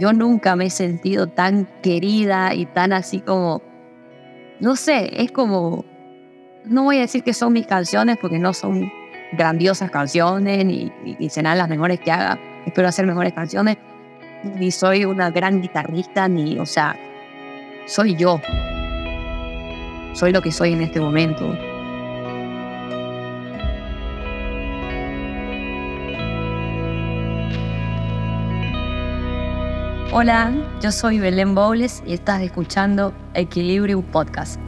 yo nunca me he sentido tan querida y tan así como, no sé, es como, no voy a decir que son mis canciones porque no son grandiosas canciones ni, serán las mejores que haga, espero hacer mejores canciones, ni soy una gran guitarrista, ni, o sea, soy yo, soy lo que soy en este momento. Hola, yo soy Belén Bowles y estás escuchando Equilibrium Podcast.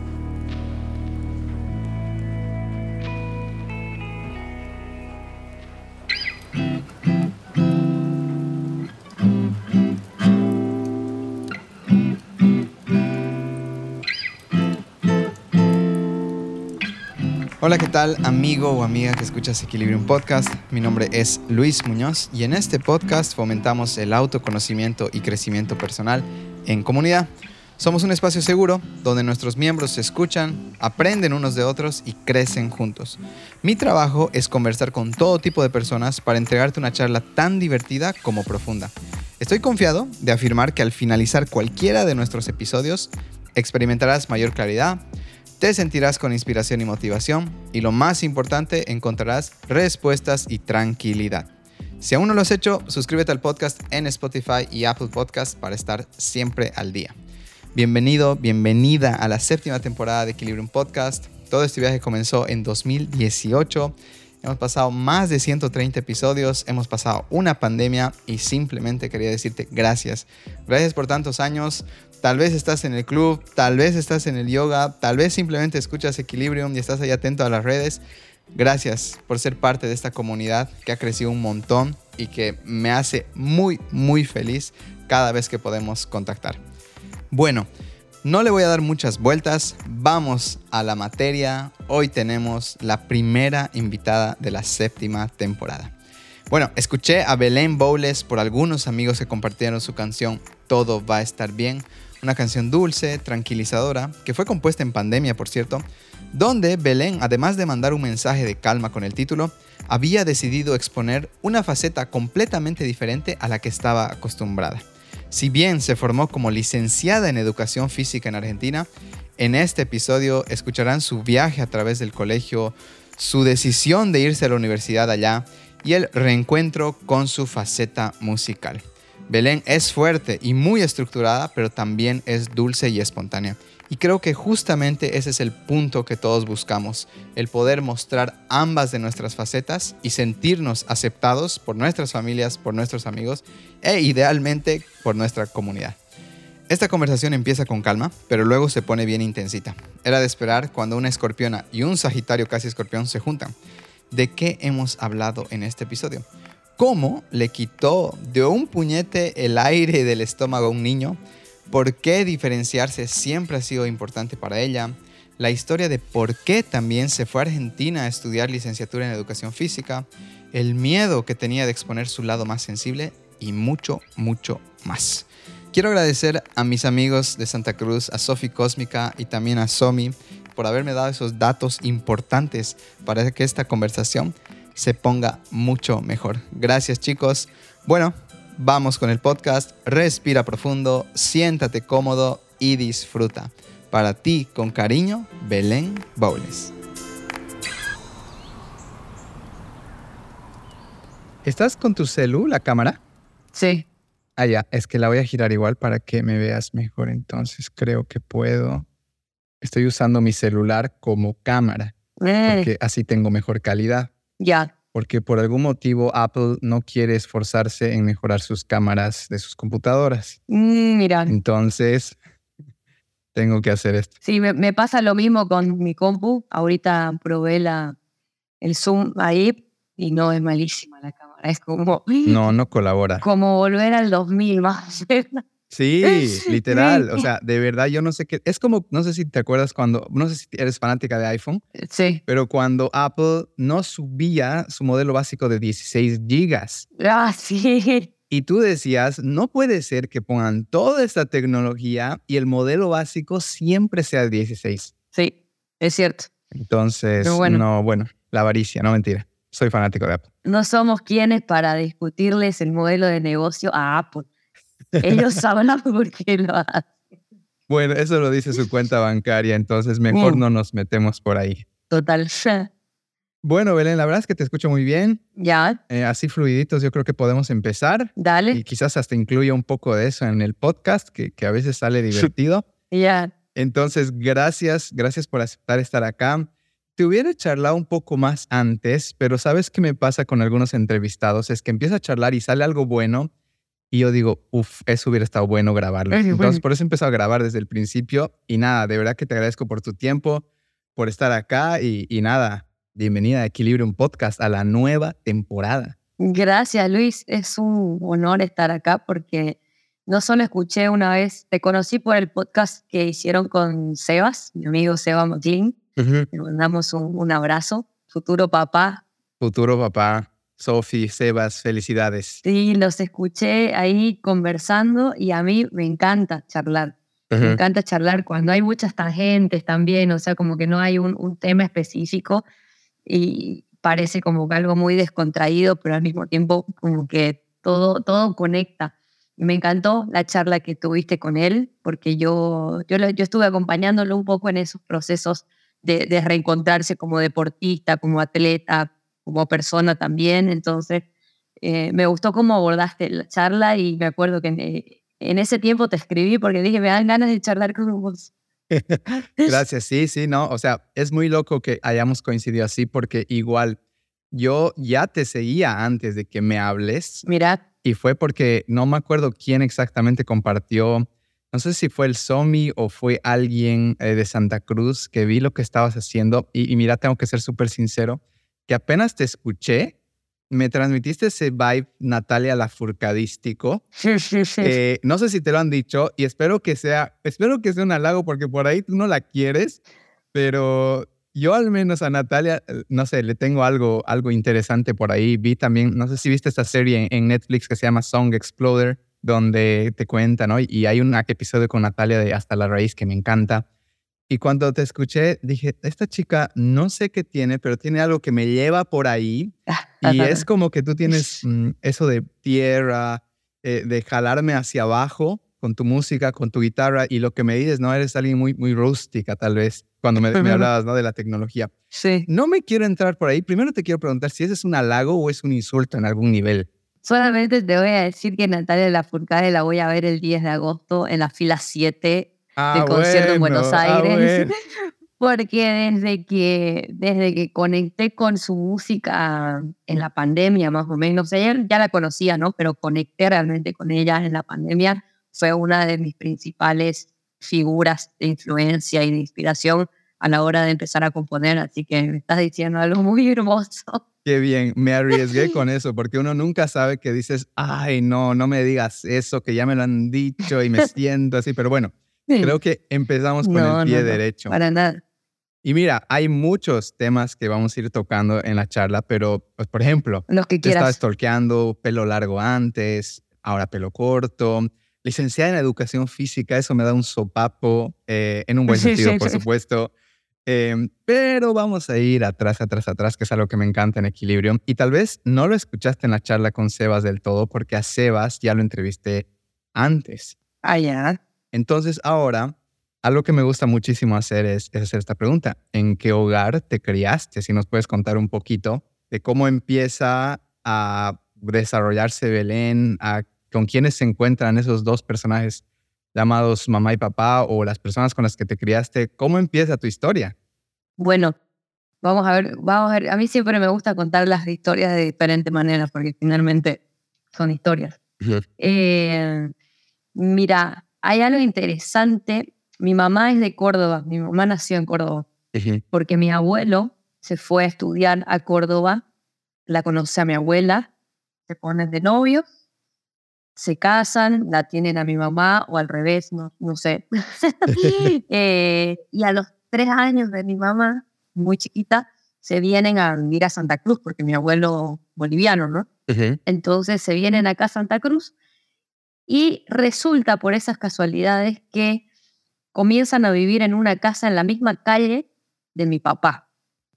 Hola, ¿qué tal amigo o amiga que escuchas Equilibrium Podcast? Mi nombre es Luis Muñoz y en este podcast fomentamos el autoconocimiento y crecimiento personal en comunidad. Somos un espacio seguro donde nuestros miembros se escuchan, aprenden unos de otros y crecen juntos. Mi trabajo es conversar con todo tipo de personas para entregarte una charla tan divertida como profunda. Estoy confiado de afirmar que al finalizar cualquiera de nuestros episodios experimentarás mayor claridad, te sentirás con inspiración y motivación y lo más importante, encontrarás respuestas y tranquilidad. Si aún no lo has hecho, suscríbete al podcast en Spotify y Apple Podcast para estar siempre al día. Bienvenido, bienvenida a la séptima temporada de Equilibrium Podcast. Todo este viaje comenzó en 2018. Hemos pasado más de 130 episodios, hemos pasado una pandemia y simplemente quería decirte gracias. Gracias por tantos años, Tal vez estás en el club, tal vez estás en el yoga, tal vez simplemente escuchas Equilibrium y estás ahí atento a las redes. Gracias por ser parte de esta comunidad que ha crecido un montón y que me hace muy, muy feliz cada vez que podemos contactar. Bueno, no le voy a dar muchas vueltas, vamos a la materia. Hoy tenemos la primera invitada de la séptima temporada. Bueno, escuché a Belén Bowles por algunos amigos que compartieron su canción Todo va a estar bien, una canción dulce, tranquilizadora, que fue compuesta en pandemia, por cierto, donde Belén, además de mandar un mensaje de calma con el título, había decidido exponer una faceta completamente diferente a la que estaba acostumbrada. Si bien se formó como licenciada en educación física en Argentina, en este episodio escucharán su viaje a través del colegio, su decisión de irse a la universidad allá y el reencuentro con su faceta musical. Belén es fuerte y muy estructurada, pero también es dulce y espontánea. Y creo que justamente ese es el punto que todos buscamos, el poder mostrar ambas de nuestras facetas y sentirnos aceptados por nuestras familias, por nuestros amigos e idealmente por nuestra comunidad. Esta conversación empieza con calma, pero luego se pone bien intensita. Era de esperar cuando una escorpiona y un sagitario casi escorpión se juntan. ¿De qué hemos hablado en este episodio? Cómo le quitó de un puñete el aire del estómago a un niño, por qué diferenciarse siempre ha sido importante para ella, la historia de por qué también se fue a Argentina a estudiar licenciatura en educación física, el miedo que tenía de exponer su lado más sensible y mucho, mucho más. Quiero agradecer a mis amigos de Santa Cruz, a Sofi Cósmica y también a Somi por haberme dado esos datos importantes para que esta conversación se ponga mucho mejor. Gracias chicos. Bueno, vamos con el podcast. Respira profundo, siéntate cómodo y disfruta. Para ti, con cariño, Belén Bowles. ¿Estás con tu celu, la cámara? Sí. Ah, ya, es que la voy a girar igual para que me veas mejor. Entonces creo que puedo. Estoy usando mi celular como cámara, eh. porque así tengo mejor calidad. Ya. Porque por algún motivo Apple no quiere esforzarse en mejorar sus cámaras de sus computadoras. Mm, mira. Entonces, tengo que hacer esto. Sí, me, pasa lo mismo con mi compu. Ahorita probé la, el Zoom ahí y no es malísima la cámara. Es como. No, no colabora. Como volver al 2000 más. Sí, literal. O sea, de verdad yo no sé qué. Es como, no sé si te acuerdas cuando, no sé si eres fanática de iPhone. Sí. Pero cuando Apple no subía su modelo básico de 16 gigas. Ah, sí. Y tú decías, no puede ser que pongan toda esta tecnología y el modelo básico siempre sea de 16. Sí, es cierto. Entonces, no, bueno, la avaricia, no mentira. Soy fanático de Apple. No somos quienes para discutirles el modelo de negocio a Apple. Ellos saben por qué lo hacen. Bueno, eso lo dice su cuenta bancaria, entonces mejor Mm. no nos metemos por ahí. Total. Bueno, Belén, la verdad es que te escucho muy bien. Ya, Eh, así fluiditos, yo creo que podemos empezar. Y dale. quizás hasta incluya un poco de eso en el podcast, que, que a veces sale divertido. Ya. Entonces, gracias, gracias por aceptar estar acá. Te hubiera charlado un poco más antes, pero ¿sabes qué me pasa con algunos entrevistados? Es que empieza a charlar y sale algo bueno y yo digo, uff, eso hubiera estado bueno grabarlo. Entonces, por eso he empezado a grabar desde el principio y nada, de verdad que te agradezco por tu tiempo, por estar acá y, y nada, bienvenida a Equilibrium Podcast a la nueva temporada. Gracias, Luis. Es un honor estar acá porque no solo escuché una vez, te conocí por el podcast que hicieron con Sebas, mi amigo Seba McLean. Le mandamos un, un abrazo, futuro papá. Futuro papá, Sofi, Sebas, felicidades. Sí, los escuché ahí conversando y a mí me encanta charlar. Me encanta charlar cuando hay muchas tangentes también, o sea, como que no hay un, un tema específico y parece como que algo muy descontraído, pero al mismo tiempo como que todo, todo conecta. Y me encantó la charla que tuviste con él, porque yo, yo, yo estuve acompañándolo un poco en esos procesos de, de reencontrarse como deportista, como atleta, como persona también. Entonces, eh, me gustó cómo abordaste la charla y me acuerdo que en, eh, en ese tiempo te escribí porque dije, me dan ganas de charlar con vos. Gracias, sí, sí, no, o sea, es muy loco que hayamos coincidido así porque igual yo ya te seguía antes de que me hables Mira, y fue porque no me acuerdo quién exactamente compartió, no sé si fue el Somi o fue alguien eh, de Santa Cruz que vi lo que estabas haciendo y, y mira, tengo que ser súper sincero, que apenas te escuché, me transmitiste ese vibe Natalia Lafurcadístico. Eh, no sé si te lo han dicho y espero que sea, espero que sea un halago porque por ahí tú no la quieres, pero yo al menos a Natalia, no sé, le tengo algo, algo interesante por ahí. Vi también, no sé si viste esta serie en, en Netflix que se llama Song Exploder, donde te cuenta, ¿no? Y hay un episodio con Natalia de Hasta la Raíz que me encanta. Y cuando te escuché, dije, esta chica no sé qué tiene, pero tiene algo que me lleva por ahí. Y es como que tú tienes mm, eso de tierra, eh, de jalarme hacia abajo con tu música, con tu guitarra. Y lo que me dices, ¿no? Eres alguien muy, muy rústica, tal vez, cuando me, me hablabas, ¿no? De la tecnología. sí. No me quiero entrar por ahí. Primero te quiero preguntar si ese es un halago o es un insulto en algún nivel. Solamente te voy a decir que Natalia Lafourcade la voy a ver el 10 de agosto en la fila 7 Ah, del concierto en bueno, Buenos ah, Aires. bueno. Porque desde que, desde que conecté con su música en la pandemia, más o menos, o sea, ya, ya la conocía, ¿no? Pero conecté realmente con ella en la pandemia. Fue una de mis principales figuras de influencia y de inspiración a la hora de empezar a componer. Así que me estás diciendo algo muy hermoso. Qué bien, me arriesgué con eso, porque uno nunca sabe que dices, ay, no, no me digas eso, que ya me lo han dicho y me siento así, pero bueno, creo que empezamos con No, el pie no, derecho. Para nada. Y mira, hay muchos temas que vamos a ir tocando en la charla, pero, pues, por ejemplo, Los que quieras. stalkeando, pelo largo antes, ahora pelo corto, licenciada en educación física, eso me da un sopapo, eh, en un buen sentido, sí, por sí. supuesto. Em, pero vamos a ir atrás, atrás, atrás, que es algo que me encanta en Equilibrio. Y tal vez no lo escuchaste en la charla con Sebas del todo, porque a Sebas ya lo entrevisté antes. Ah, ya. Entonces ahora, algo que me gusta muchísimo hacer es, es hacer esta pregunta. ¿En qué hogar te criaste? Si nos puedes contar un poquito de cómo empieza a desarrollarse Belén, a, con quiénes se encuentran esos dos personajes llamados mamá y papá o las personas con las que te criaste. ¿Cómo empieza tu historia? Bueno, vamos a ver, vamos a ver. A mí siempre me gusta contar las historias de diferentes maneras porque finalmente son historias. Eh, mira, hay algo interesante. Mi mamá es de Córdoba, mi mamá nació en Córdoba, porque mi abuelo se fue a estudiar a Córdoba, la conoce a mi abuela, se ponen de novios, se casan, la tienen a mi mamá o al revés, no, no sé. Eh, y a los tres años de mi mamá, muy chiquita, se vienen a vivir a Santa Cruz, porque mi abuelo boliviano, ¿no? Entonces se vienen acá a Santa Cruz y resulta por esas casualidades que comienzan a vivir en una casa en la misma calle de mi papá.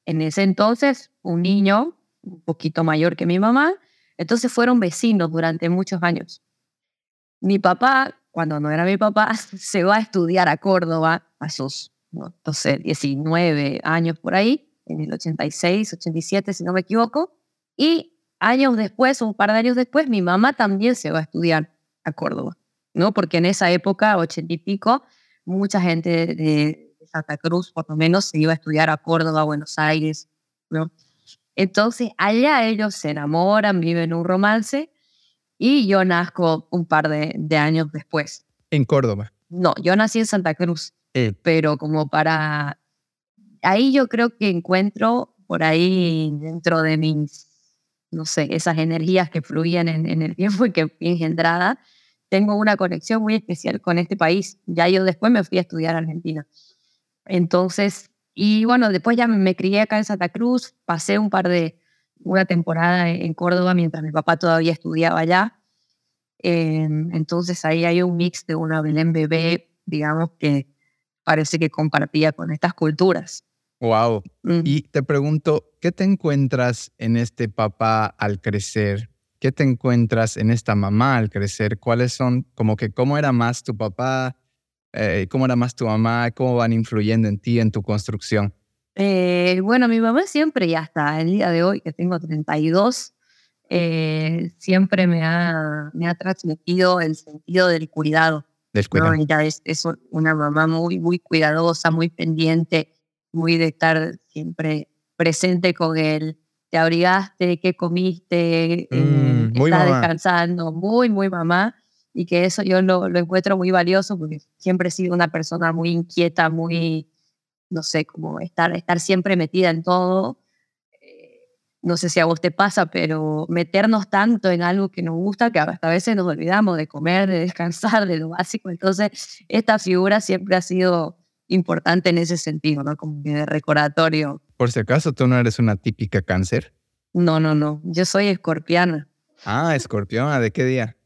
En ese entonces, un niño un poquito mayor que mi mamá, entonces fueron vecinos durante muchos años. Mi papá, cuando no era mi papá, se va a estudiar a Córdoba a sus, no, sé, 19 años por ahí, en el 86, 87, si no me equivoco. Y años después, un par de años después, mi mamá también se va a estudiar a Córdoba, ¿no? Porque en esa época, ochenta y pico, mucha gente de, Santa Cruz, por lo menos, se iba a estudiar a Córdoba, Buenos Aires, ¿no? Entonces, allá ellos se enamoran, viven un romance y yo nazco un par de, de años después. ¿En Córdoba? No, yo nací en Santa Cruz, eh. pero como para... Ahí yo creo que encuentro por ahí dentro de mis, no sé, esas energías que fluían en, en el tiempo y que engendrada, tengo una conexión muy especial con este país. Ya yo después me fui a estudiar a Argentina. Entonces, y bueno, después ya me crié acá en Santa Cruz, pasé un par de, una temporada en Córdoba mientras mi papá todavía estudiaba allá. Em, entonces ahí hay un mix de una Belén bebé, digamos, que parece que compartía con estas culturas. Wow. Y te pregunto, ¿qué te encuentras en este papá al crecer? ¿Qué te encuentras en esta mamá al crecer? ¿Cuáles son, como que, cómo era más tu papá? Eh, ¿Cómo era más tu mamá? ¿Cómo van influyendo en ti, en tu construcción? Eh, bueno, mi mamá siempre, y hasta el día de hoy, que tengo 32, eh, siempre me ha, me ha transmitido el sentido del cuidado. Del cuidado. es, es, una mamá muy, muy cuidadosa, muy pendiente, muy de estar siempre presente con él. Te abrigaste, qué comiste, mm, estás descansando, muy, muy mamá y que eso yo lo, lo, encuentro muy valioso porque siempre he sido una persona muy inquieta, muy, no sé, como estar, estar siempre metida en todo. Eh, no sé si a vos te pasa, pero meternos tanto en algo que nos gusta que hasta a veces nos olvidamos de comer, de descansar, de lo básico. Entonces, esta figura siempre ha sido importante en ese sentido, ¿no? Como de recordatorio. Por si acaso, ¿tú no eres una típica cáncer? No, no, no. Yo soy escorpiana. Ah, escorpiona. ¿De qué día?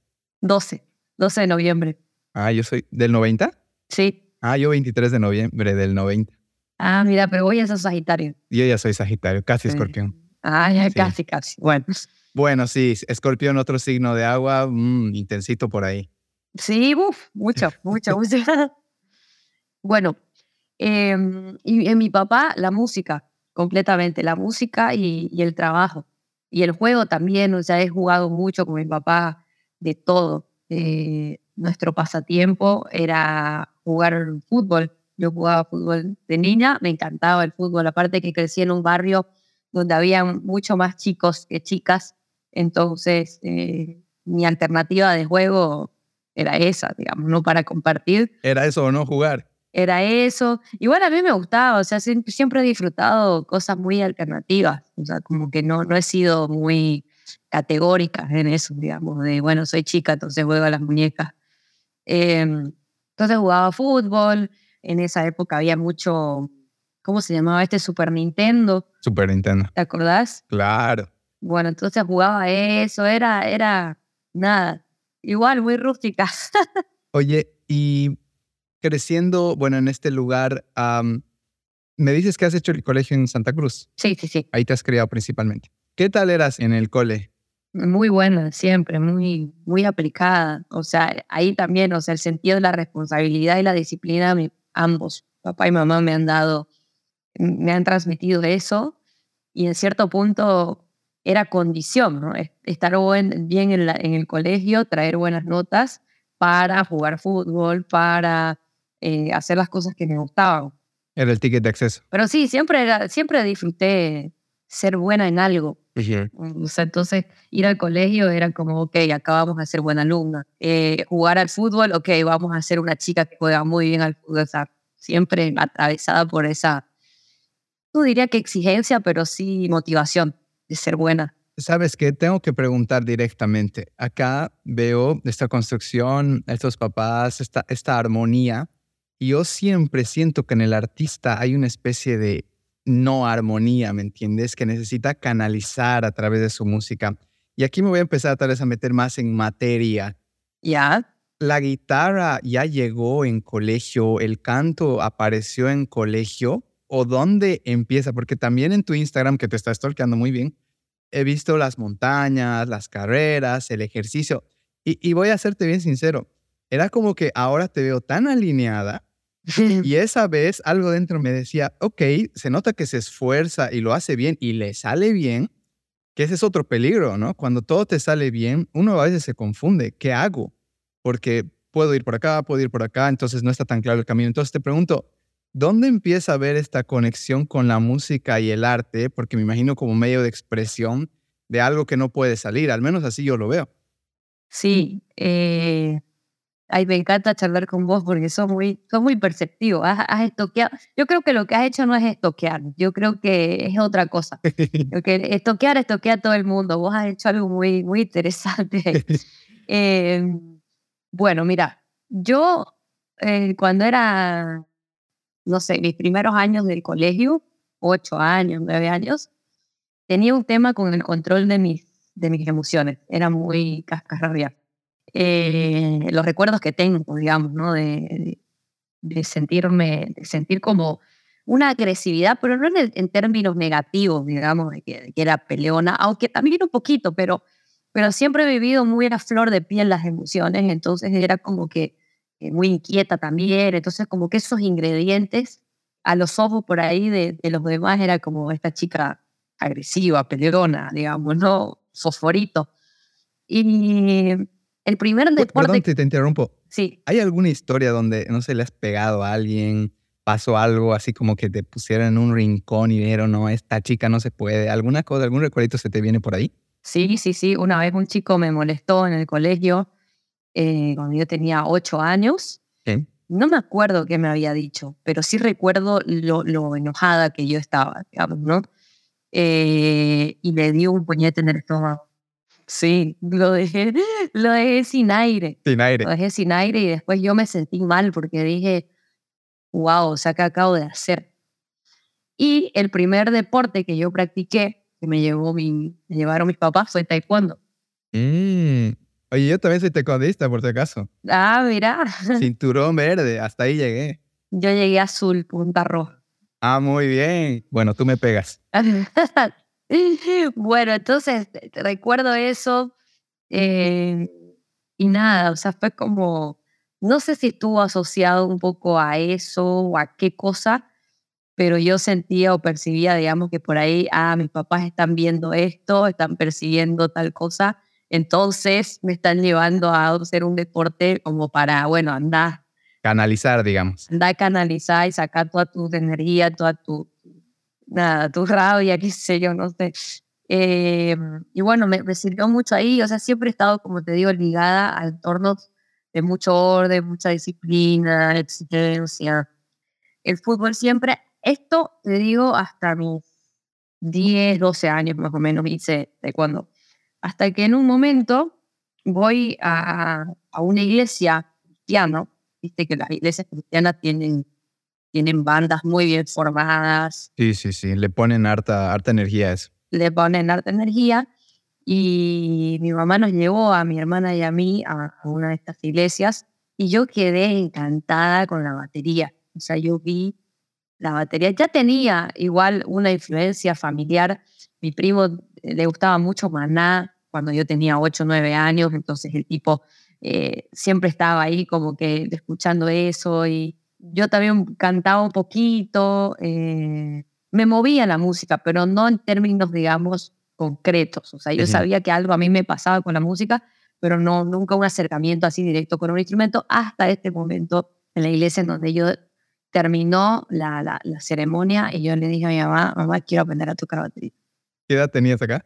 12. 12 de noviembre. Ah, yo soy del 90? Sí. Ah, yo 23 de noviembre del 90. Ah, mira, pero voy a ser Sagitario. Yo ya soy Sagitario, casi escorpión. Ah, ya casi, casi. Bueno. Bueno, sí, escorpión, otro signo de agua, mmm, intensito por ahí. Sí, uf, mucho, mucho, mucho. bueno, em, y en mi papá, la música, completamente, la música y, el trabajo. Y el juego también, o sea, he jugado mucho con mi papá de todo eh, nuestro pasatiempo era jugar fútbol. Yo jugaba fútbol de niña, me encantaba el fútbol, aparte que crecí en un barrio donde había mucho más chicos que chicas, entonces eh, mi alternativa de juego era esa, digamos, no para compartir. ¿Era eso no jugar? Era eso. Igual a mí me gustaba, o sea, siempre he disfrutado cosas muy alternativas, o sea, como que no, no he sido muy categóricas en eso, digamos, de, bueno, soy chica, entonces juego a las muñecas. Em, entonces jugaba fútbol, en esa época había mucho, ¿cómo se llamaba este? Super Nintendo. Super Nintendo. ¿Te acordás? Claro. Bueno, entonces jugaba eso, era, era nada, igual muy rústica. Oye, y creciendo, bueno, en este lugar, me dices que has hecho el colegio en Santa Cruz. Sí, sí, sí. Ahí te has criado principalmente. ¿Qué tal eras en el cole? Muy buena, siempre, muy, muy aplicada. O sea, ahí también, o sea, el sentido de la responsabilidad y la disciplina, ambos, papá y mamá me han dado, me han transmitido eso y en cierto punto era condición, ¿no? Estar buen, bien en, en, el colegio, traer buenas notas para jugar fútbol, para eh, hacer las cosas que me gustaban. Era el ticket de acceso. Pero sí, siempre, era, siempre disfruté ser buena en algo. O sea, entonces ir al colegio era como, ok, acá vamos a ser buena alumna. Eh, jugar al fútbol, ok, vamos a ser una chica que juega muy bien al fútbol. O sea, siempre atravesada por esa, no diría que exigencia, pero sí motivación de ser buena. Sabes que tengo que preguntar directamente. Acá veo esta construcción, estos papás, esta, esta armonía. Y yo siempre siento que en el artista hay una especie de no armonía, ¿me entiendes? Que necesita canalizar a través de su música. Y aquí me voy a empezar tal vez a meter más en materia. Ya. La guitarra ya llegó en colegio, el canto apareció en colegio, o dónde empieza, porque también en tu Instagram, que te está stalkeando muy bien, he visto las montañas, las carreras, el ejercicio. Y, y voy a serte bien sincero, era como que ahora te veo tan alineada y esa vez algo dentro me decía, ok, se nota que se esfuerza y lo hace bien y le sale bien, que ese es otro peligro, ¿no? Cuando todo te sale bien, uno a veces se confunde, ¿qué hago? Porque puedo ir por acá, puedo ir por acá, entonces no está tan claro el camino. Entonces te pregunto, ¿dónde empieza a ver esta conexión con la música y el arte? Porque me imagino como medio de expresión de algo que no puede salir, al menos así yo lo veo. Sí, eh, Ay, me encanta charlar con vos porque sos muy, sos muy perceptivo. Has, estoqueado. Yo creo que lo que has hecho no es estoquear. Yo creo que es otra cosa. Porque estoquear, estoquea a todo el mundo. Vos has hecho algo muy, muy interesante. Em, bueno, mira, yo eh, cuando era, no sé, mis primeros años del colegio, ocho años, nueve años, tenía un tema con el control de mis, de mis emociones. Era muy cascarrabia eh, los recuerdos que tengo, digamos, ¿no? De, de, sentirme, de sentir como una agresividad, pero no en, en términos negativos, digamos, de que, era peleona, aunque también un poquito, pero, pero siempre he vivido muy a flor de piel las emociones, entonces era como que eh, muy inquieta también, entonces como que esos ingredientes a los ojos por ahí de, de los demás era como esta chica agresiva, peleona, digamos, ¿no? Fosforito. Y el primer deporte. Perdón, te, te interrumpo. Sí. ¿Hay alguna historia donde, no sé, le has pegado a alguien, pasó algo así como que te pusieron en un rincón y vieron, no, esta chica no se puede? ¿Alguna cosa, algún recuerdito se te viene por ahí? Sí, sí, sí. Una vez un chico me molestó en el colegio eh, cuando yo tenía ocho años. ¿Qué? No me acuerdo qué me había dicho, pero sí recuerdo lo, lo enojada que yo estaba, digamos, ¿no? Eh, y le dio un puñete en el estómago. Sí, lo dejé, lo dejé sin aire. Sin aire. Lo dejé sin aire y después yo me sentí mal porque dije, wow, o sea, ¿qué acabo de hacer? Y el primer deporte que yo practiqué, que me, llevó mi, me llevaron mis papás, fue taekwondo. Mm. Oye, yo también soy taekwondista, por si acaso. Ah, mira. Cinturón verde, hasta ahí llegué. Yo llegué azul, punta roja. Ah, muy bien. Bueno, tú me pegas. bueno, entonces recuerdo eso eh, y nada, o sea, fue como, no sé si estuvo asociado un poco a eso o a qué cosa, pero yo sentía o percibía, digamos, que por ahí, ah, mis papás están viendo esto, están percibiendo tal cosa, entonces me están llevando a hacer un deporte como para, bueno, andar. Canalizar, digamos. Andar a canalizar y sacar toda tu energía, toda tu, nada, tu rabia, qué sé yo, no sé. Eh, y bueno, me, me, sirvió mucho ahí, o sea, siempre he estado, como te digo, ligada a entornos de mucho orden, mucha disciplina, exigencia. El fútbol siempre, esto te digo hasta mis 10, 12 años más o menos hice de cuando. Hasta que en un momento voy a, a una iglesia cristiana, viste que las iglesias cristianas tienen tienen bandas muy bien formadas. Sí, sí, sí, le ponen harta, harta energía a eso. Le ponen harta energía y mi mamá nos llevó a mi hermana y a mí a, una de estas iglesias y yo quedé encantada con la batería. O sea, yo vi la batería. Ya tenía igual una influencia familiar. Mi primo le gustaba mucho Maná cuando yo tenía 8 o 9 años, entonces el tipo eh, siempre estaba ahí como que escuchando eso y yo también cantaba un poquito, eh, me movía la música, pero no en términos, digamos, concretos. O sea, yo sabía que algo a mí me pasaba con la música, pero no nunca un acercamiento así directo con un instrumento hasta este momento en la iglesia en donde yo terminó la, la, ceremonia y yo le dije a mi mamá, mamá, quiero aprender a tocar batería. ¿Qué edad tenías acá?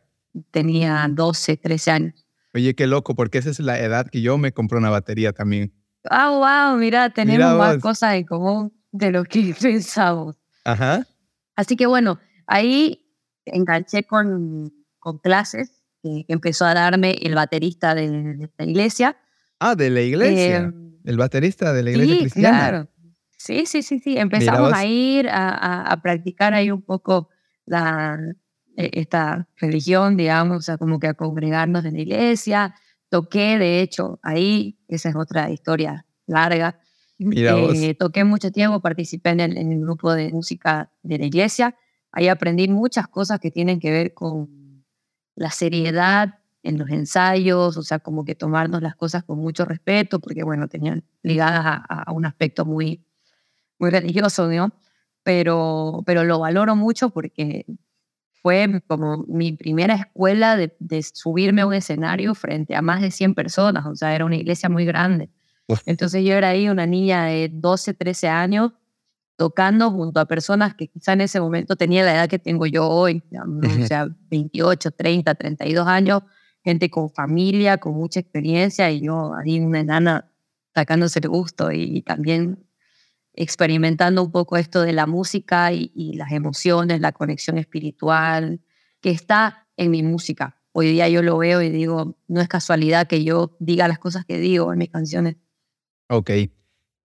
Tenía 12, 13 años. Oye, qué loco, porque esa es la edad que yo me compré una batería también. Ah, wow, mira, tenemos más cosas en común de lo que pensamos. Ajá. Así que bueno, ahí enganché con, con clases que, empezó a darme el baterista de, esta iglesia. Ah, de la iglesia. Em, el baterista de la iglesia sí, cristiana. Claro. Sí, sí, sí, sí. Empezamos a ir a, a, practicar ahí un poco la, e, esta religión, digamos, o sea, como que a congregarnos en la iglesia, Toqué, de hecho, ahí, esa es otra historia larga. Eh, toqué mucho tiempo, participé en el, en el, grupo de música de la iglesia. Ahí aprendí muchas cosas que tienen que ver con la seriedad en los ensayos, o sea, como que tomarnos las cosas con mucho respeto, porque bueno, tenían ligadas a, a un aspecto muy, muy religioso, ¿no? Pero, pero lo valoro mucho porque fue como mi primera escuela de, de, subirme a un escenario frente a más de 100 personas, o sea, era una iglesia muy grande. Entonces yo era ahí una niña de 12, 13 años tocando junto a personas que quizá en ese momento tenía la edad que tengo yo hoy, o sea, 28, 30, 32 años, gente con familia, con mucha experiencia y yo ahí una enana sacándose el gusto y, también experimentando un poco esto de la música y, y, las emociones, la conexión espiritual que está en mi música. Hoy día yo lo veo y digo, no es casualidad que yo diga las cosas que digo en mis canciones. Ok,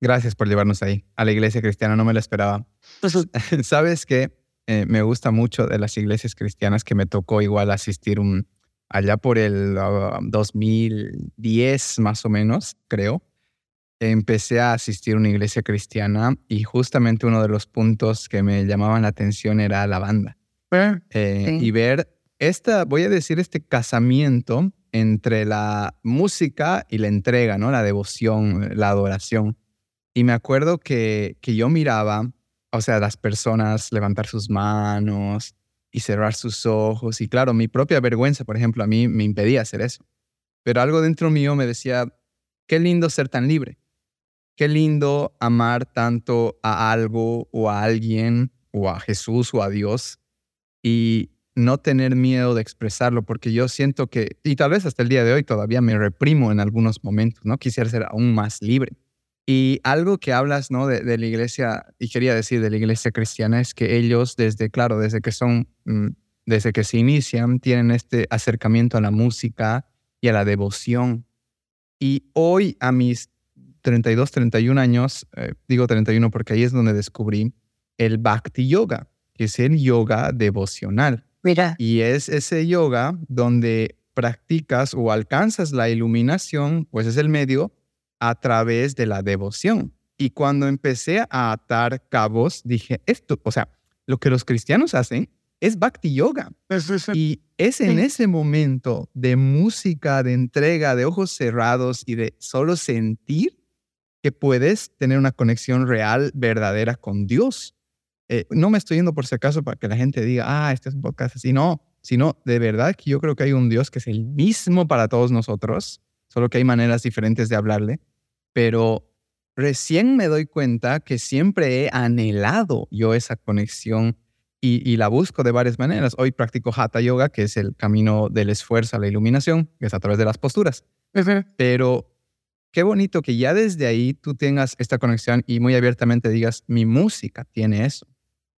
gracias por llevarnos ahí. A la iglesia cristiana no me lo esperaba. Sabes que eh, me gusta mucho de las iglesias cristianas que me tocó igual asistir un, allá por el 2010 más o menos, creo. Empecé a asistir a una iglesia cristiana y justamente uno de los puntos que me llamaban la atención era la banda. Ah, eh, y ver esta, voy a decir, este casamiento entre la música y la entrega, ¿no? La devoción, la adoración. Y me acuerdo que, que yo miraba, o sea, las personas levantar sus manos y cerrar sus ojos. Y claro, mi propia vergüenza, por ejemplo, a mí me impedía hacer eso. Pero algo dentro mío me decía, qué lindo ser tan libre. Qué lindo amar tanto a algo o a alguien o a Jesús o a Dios y, no tener miedo de expresarlo, porque yo siento que, y tal vez hasta el día de hoy todavía me reprimo en algunos momentos, ¿no? Quisiera ser aún más libre. Y algo que hablas, ¿no? De, la iglesia, y quería decir de la iglesia cristiana, es que ellos desde, claro, desde que son, mm, desde que se inician, tienen este acercamiento a la música y a la devoción. Y hoy a mis 32, 31 años, eh, digo 31 porque ahí es donde descubrí el Bhakti Yoga, que es el yoga devocional. Y es ese yoga donde practicas o alcanzas la iluminación, pues es el medio a través de la devoción. Y cuando empecé a atar cabos, dije, esto, o sea, lo que los cristianos hacen es bhakti yoga. Y es en ese momento de música, de entrega, de ojos cerrados y de solo sentir que puedes tener una conexión real, verdadera con Dios. Eh, no me estoy yendo por si acaso para que la gente diga, ah, este es un podcast así, no, sino de verdad que yo creo que hay un Dios que es el mismo para todos nosotros, solo que hay maneras diferentes de hablarle, pero recién me doy cuenta que siempre he anhelado yo esa conexión y, la busco de varias maneras. Hoy practico Hatha Yoga, que es el camino del esfuerzo a la iluminación, que es a través de las posturas. Pero qué bonito que ya desde ahí tú tengas esta conexión y muy abiertamente digas, mi música tiene eso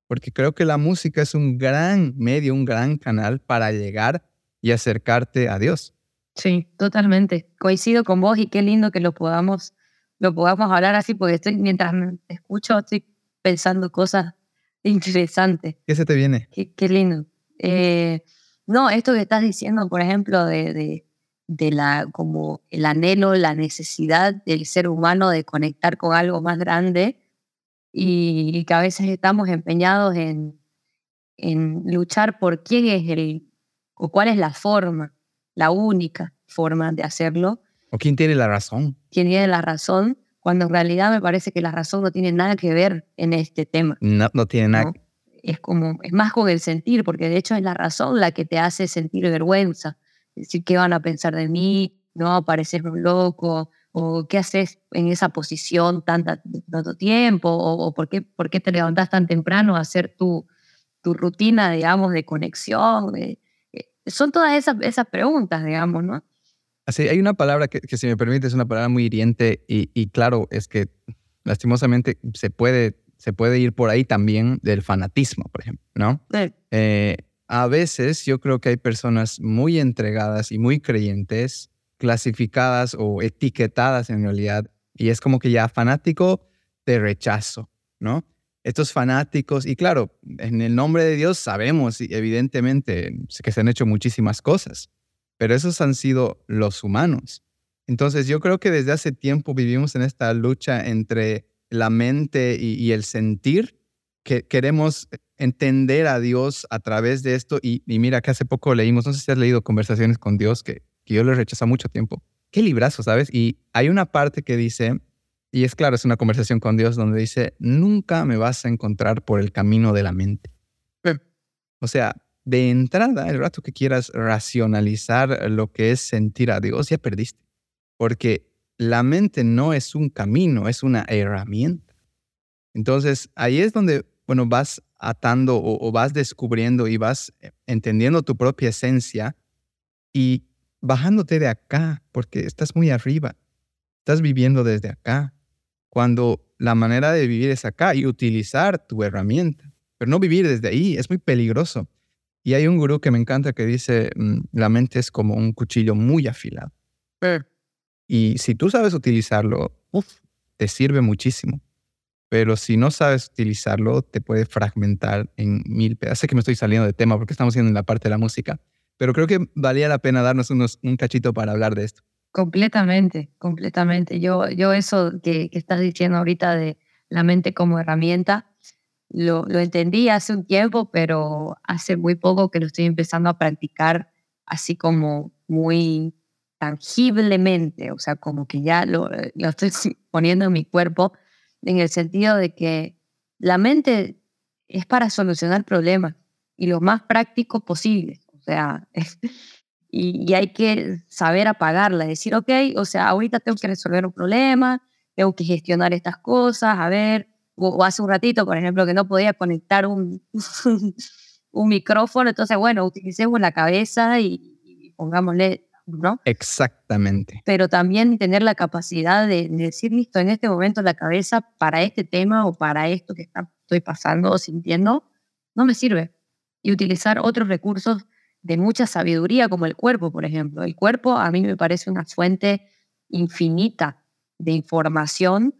porque creo que la música es un gran medio, un gran canal para llegar y acercarte a Dios. Sí, totalmente. Coincido con vos y qué lindo que lo podamos, lo podamos hablar así, porque estoy, mientras me escucho estoy pensando cosas interesantes. ¿Qué se te viene? Qué, lindo. Eh, no, esto que estás diciendo, por ejemplo, de, de, de, la, como el anhelo, la necesidad del ser humano de conectar con algo más grande, y, que a veces estamos empeñados en, en luchar por quién es el o cuál es la forma, la única forma de hacerlo. O quién tiene la razón. Quién tiene la razón, cuando en realidad me parece que la razón no tiene nada que ver en este tema. No, no tiene nada. Es como, es más con el sentir, porque de hecho es la razón la que te hace sentir vergüenza. Decir, ¿qué van a pensar de mí? No, parecerme un loco, o qué haces en esa posición tanta, tanto tiempo, o, por, qué, por, qué, te levantas tan temprano a hacer tu, tu rutina, digamos, de conexión. Eh, son todas esas, esas preguntas, digamos, ¿no? Así, hay una palabra que, que, si me permite, es una palabra muy hiriente y, y, claro, es que lastimosamente se puede, se puede ir por ahí también del fanatismo, por ejemplo, ¿no? Eh, a veces yo creo que hay personas muy entregadas y muy creyentes clasificadas o etiquetadas en realidad. Y es como que ya fanático de rechazo, ¿no? Estos fanáticos, y claro, en el nombre de Dios sabemos, evidentemente, que se han hecho muchísimas cosas, pero esos han sido los humanos. Entonces yo creo que desde hace tiempo vivimos en esta lucha entre la mente y, el sentir, que queremos entender a Dios a través de esto. Y, y, mira que hace poco leímos, no sé si has leído Conversaciones con Dios, que que yo lo he rechazado mucho tiempo. Qué librazo, ¿sabes? Y hay una parte que dice, y es claro, es una conversación con Dios donde dice, nunca me vas a encontrar por el camino de la mente. O sea, de entrada, el rato que quieras racionalizar lo que es sentir a Dios, ya perdiste. Porque la mente no es un camino, es una herramienta. Entonces, ahí es donde, bueno, vas atando o, vas descubriendo y vas eh, entendiendo tu propia esencia y bajándote de acá, porque estás muy arriba, estás viviendo desde acá, cuando la manera de vivir es acá y utilizar tu herramienta, pero no vivir desde ahí, es muy peligroso. Y hay un gurú que me encanta que dice, mm, la mente es como un cuchillo muy afilado. Y si tú sabes utilizarlo, te sirve muchísimo. Pero si no sabes utilizarlo, te puede fragmentar en mil pedazos. Sé que me estoy saliendo de tema porque estamos yendo en la parte de la música, pero creo que valía la pena darnos unos, un cachito para hablar de esto. Completamente, completamente. Yo, yo eso que, que estás diciendo ahorita de la mente como herramienta, lo, lo, entendí hace un tiempo, pero hace muy poco que lo estoy empezando a practicar así como muy tangiblemente, o sea, como que ya lo, lo estoy poniendo en mi cuerpo en el sentido de que la mente es para solucionar problemas y lo más práctico posible. O sea, y, hay que saber apagarla, decir, ok, o sea, ahorita tengo que resolver un problema, tengo que gestionar estas cosas, a ver, o, hace un ratito, por ejemplo, que no podía conectar un, un micrófono, entonces, bueno, utilicemos la cabeza y, y pongámosle ¿no? Exactamente. Pero también tener la capacidad de, decir, listo, en este momento la cabeza para este tema o para esto que estoy pasando o sintiendo, no me sirve. Y utilizar otros recursos de mucha sabiduría, como el cuerpo, por ejemplo. El cuerpo a mí me parece una fuente infinita de información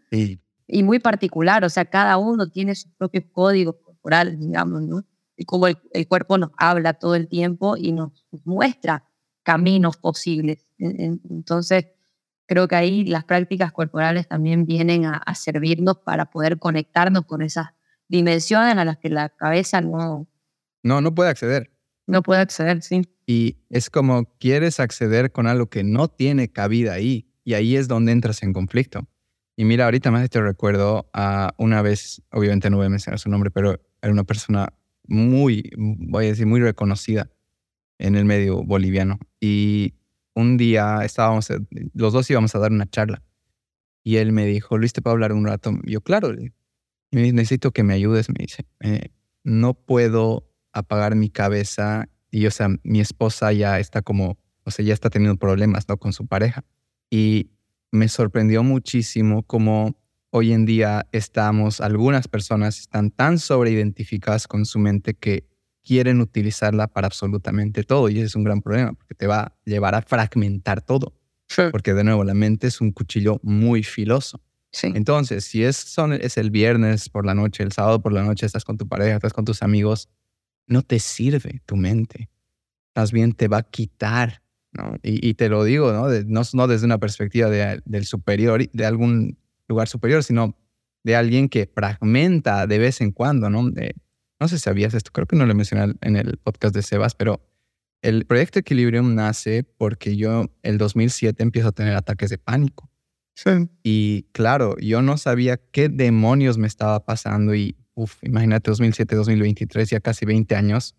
y muy particular, o sea, cada uno tiene sus propios códigos corporales, digamos, ¿no? Y como el, el cuerpo nos habla todo el tiempo y nos muestra caminos posibles. Entonces, creo que ahí las prácticas corporales también vienen a, servirnos para poder conectarnos con esas dimensiones a las que la cabeza no... No, no puede acceder. No puede acceder, sí. Y es como quieres acceder con algo que no tiene cabida ahí, y ahí es donde entras en conflicto. Y mira, ahorita más te recuerdo a una vez, obviamente no voy a mencionar su nombre, pero era una persona muy, voy a decir, muy reconocida en el medio boliviano. Y un día estábamos, eh, los dos íbamos a dar una charla. Y él me dijo, Luis, ¿te puedo hablar un rato? Y yo, claro. necesito que me ayudes, me dice. Eh, no puedo apagar mi cabeza. Y, o sea, mi esposa ya está como, o sea, ya está teniendo problemas, ¿no? Con su pareja. Y me sorprendió muchísimo cómo hoy en día estamos, algunas personas están tan sobreidentificadas con su mente que quieren utilizarla para absolutamente todo y ese es un gran problema porque te va a llevar a fragmentar todo. Porque de nuevo, la mente es un cuchillo muy filoso. Entonces, si es, son, es el viernes por la noche, el sábado por la noche, estás con tu pareja, estás con tus amigos, no te sirve tu mente. Más bien te va a quitar. ¿no? Y, te lo digo, ¿no? no, no desde una perspectiva de, del superior, de algún lugar superior, sino de alguien que fragmenta de vez en cuando, ¿no? De, no sé si sabías esto, creo que no lo mencioné en el podcast de Sebas, pero el proyecto Equilibrium nace porque yo el 2007 empiezo a tener ataques de pánico. Sí. Y claro, yo no sabía qué demonios me estaba pasando y, uff, imagínate 2007, 2023, ya casi 20 años,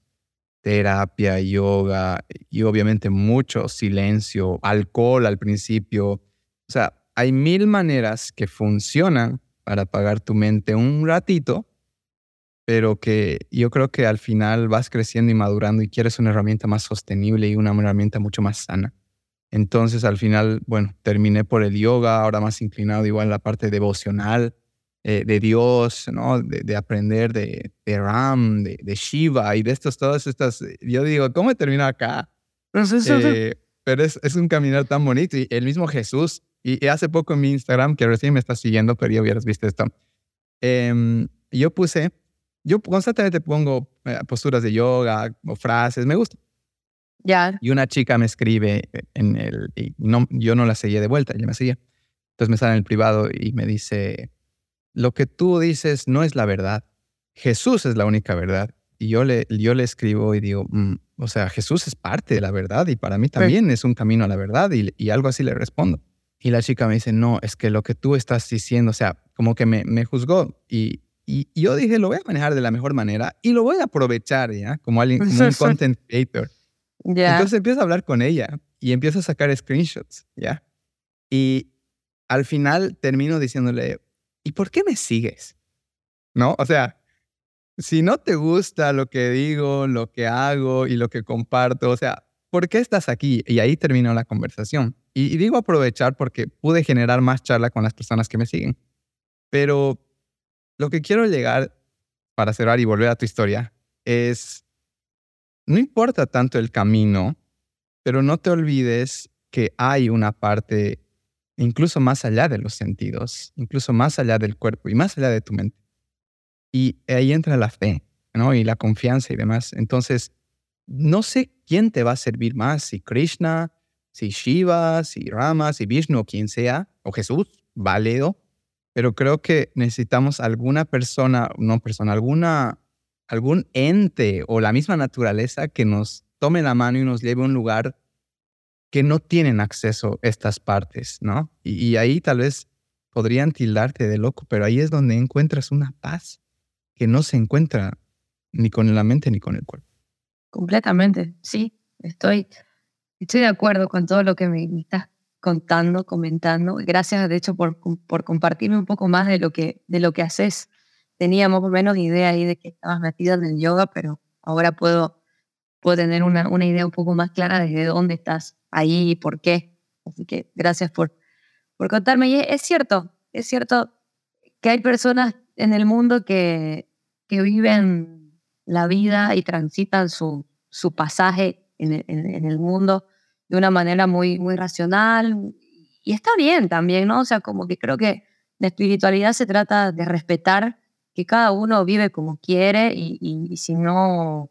terapia, yoga y obviamente mucho silencio, alcohol al principio. O sea, hay mil maneras que funcionan para apagar tu mente un ratito pero que yo creo que al final vas creciendo y madurando y quieres una herramienta más sostenible y una herramienta mucho más sana. Entonces al final, bueno, terminé por el yoga, ahora más inclinado igual en la parte devocional eh, de Dios, ¿no? De, aprender de, de Ram, de, de, Shiva y de estos, todas estas, yo digo, ¿cómo he terminado acá? Eh, pero es, es, un caminar tan bonito y el mismo Jesús, y, hace poco en mi Instagram, que recién me está siguiendo, pero ya hubieras visto esto, eh, yo puse yo constantemente pongo eh, posturas de yoga o frases, me gusta. Ya. Y una chica me escribe en el, y no, yo no la seguía de vuelta, ella me seguía. Entonces me sale en el privado y me dice, lo que tú dices no es la verdad, Jesús es la única verdad. Y yo le, yo le escribo y digo, mm, o sea, Jesús es parte de la verdad y para mí también es un camino a la verdad y, y, algo así le respondo. Y la chica me dice, no, es que lo que tú estás diciendo, o sea, como que me, me juzgó y, y, yo dije, lo voy a manejar de la mejor manera y lo voy a aprovechar, ¿ya? Como, alguien, como un content creator. Entonces empiezo a hablar con ella y empiezo a sacar screenshots, ¿ya? Y al final termino diciéndole, ¿y por qué me sigues? ¿No? O sea, si no te gusta lo que digo, lo que hago y lo que comparto, o sea, ¿por qué estás aquí? Y ahí terminó la conversación. Y, digo aprovechar porque pude generar más charla con las personas que me siguen. Pero lo que quiero llegar para cerrar y volver a tu historia es, no importa tanto el camino, pero no te olvides que hay una parte incluso más allá de los sentidos, incluso más allá del cuerpo y más allá de tu mente. Y ahí entra la fe, ¿no? Y la confianza y demás. Entonces, no sé quién te va a servir más, si Krishna, si Shiva, si Rama, si Vishnu quien sea, o Jesús, válido, pero creo que necesitamos alguna persona, no persona, alguna, algún ente o la misma naturaleza que nos tome la mano y nos lleve a un lugar que no tienen acceso estas partes, ¿no? Y, ahí tal vez podrían tildarte de loco, pero ahí es donde encuentras una paz que no se encuentra ni con la mente ni con el cuerpo. Completamente, sí, estoy, estoy de acuerdo con todo lo que me, estás contando, comentando. Gracias, de hecho, por, por compartirme un poco más de lo que, de lo que haces. Tenía más o menos idea ahí de que estabas metida en el yoga, pero ahora puedo, puedo tener una, una idea un poco más clara de dónde estás ahí y por qué. Así que gracias por, por contarme. Y es cierto, es cierto que hay personas en el mundo que, que viven la vida y transitan su, su pasaje en, el, mundo de una manera muy, muy racional. Y está bien también, ¿no? O sea, como que creo que la espiritualidad se trata de respetar que cada uno vive como quiere y, y, si no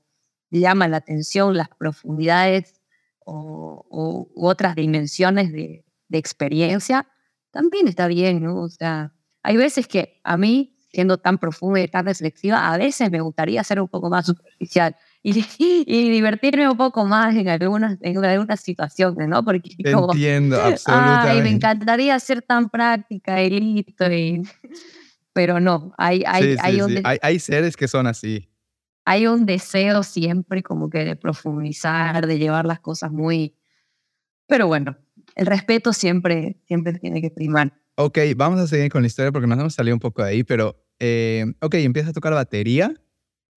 llama la atención las profundidades o, o u otras dimensiones de, de experiencia, también está bien, ¿no? O sea, hay veces que a mí siendo tan profunda y tan reflexiva, a veces me gustaría ser un poco más superficial y, y divertirme un poco más en algunas, en algunas situaciones, ¿no? Porque Entiendo, absolutamente. Ay, me encantaría ser tan práctica y listo, pero no, hay, hay, hay, un hay, hay seres que son así. Hay un deseo siempre como que de profundizar, de llevar las cosas muy... Pero bueno, el respeto siempre, siempre tiene que primar. Ok, vamos a seguir con la historia porque nos hemos salido un poco de ahí, pero, eh, ok, empiezas a tocar batería,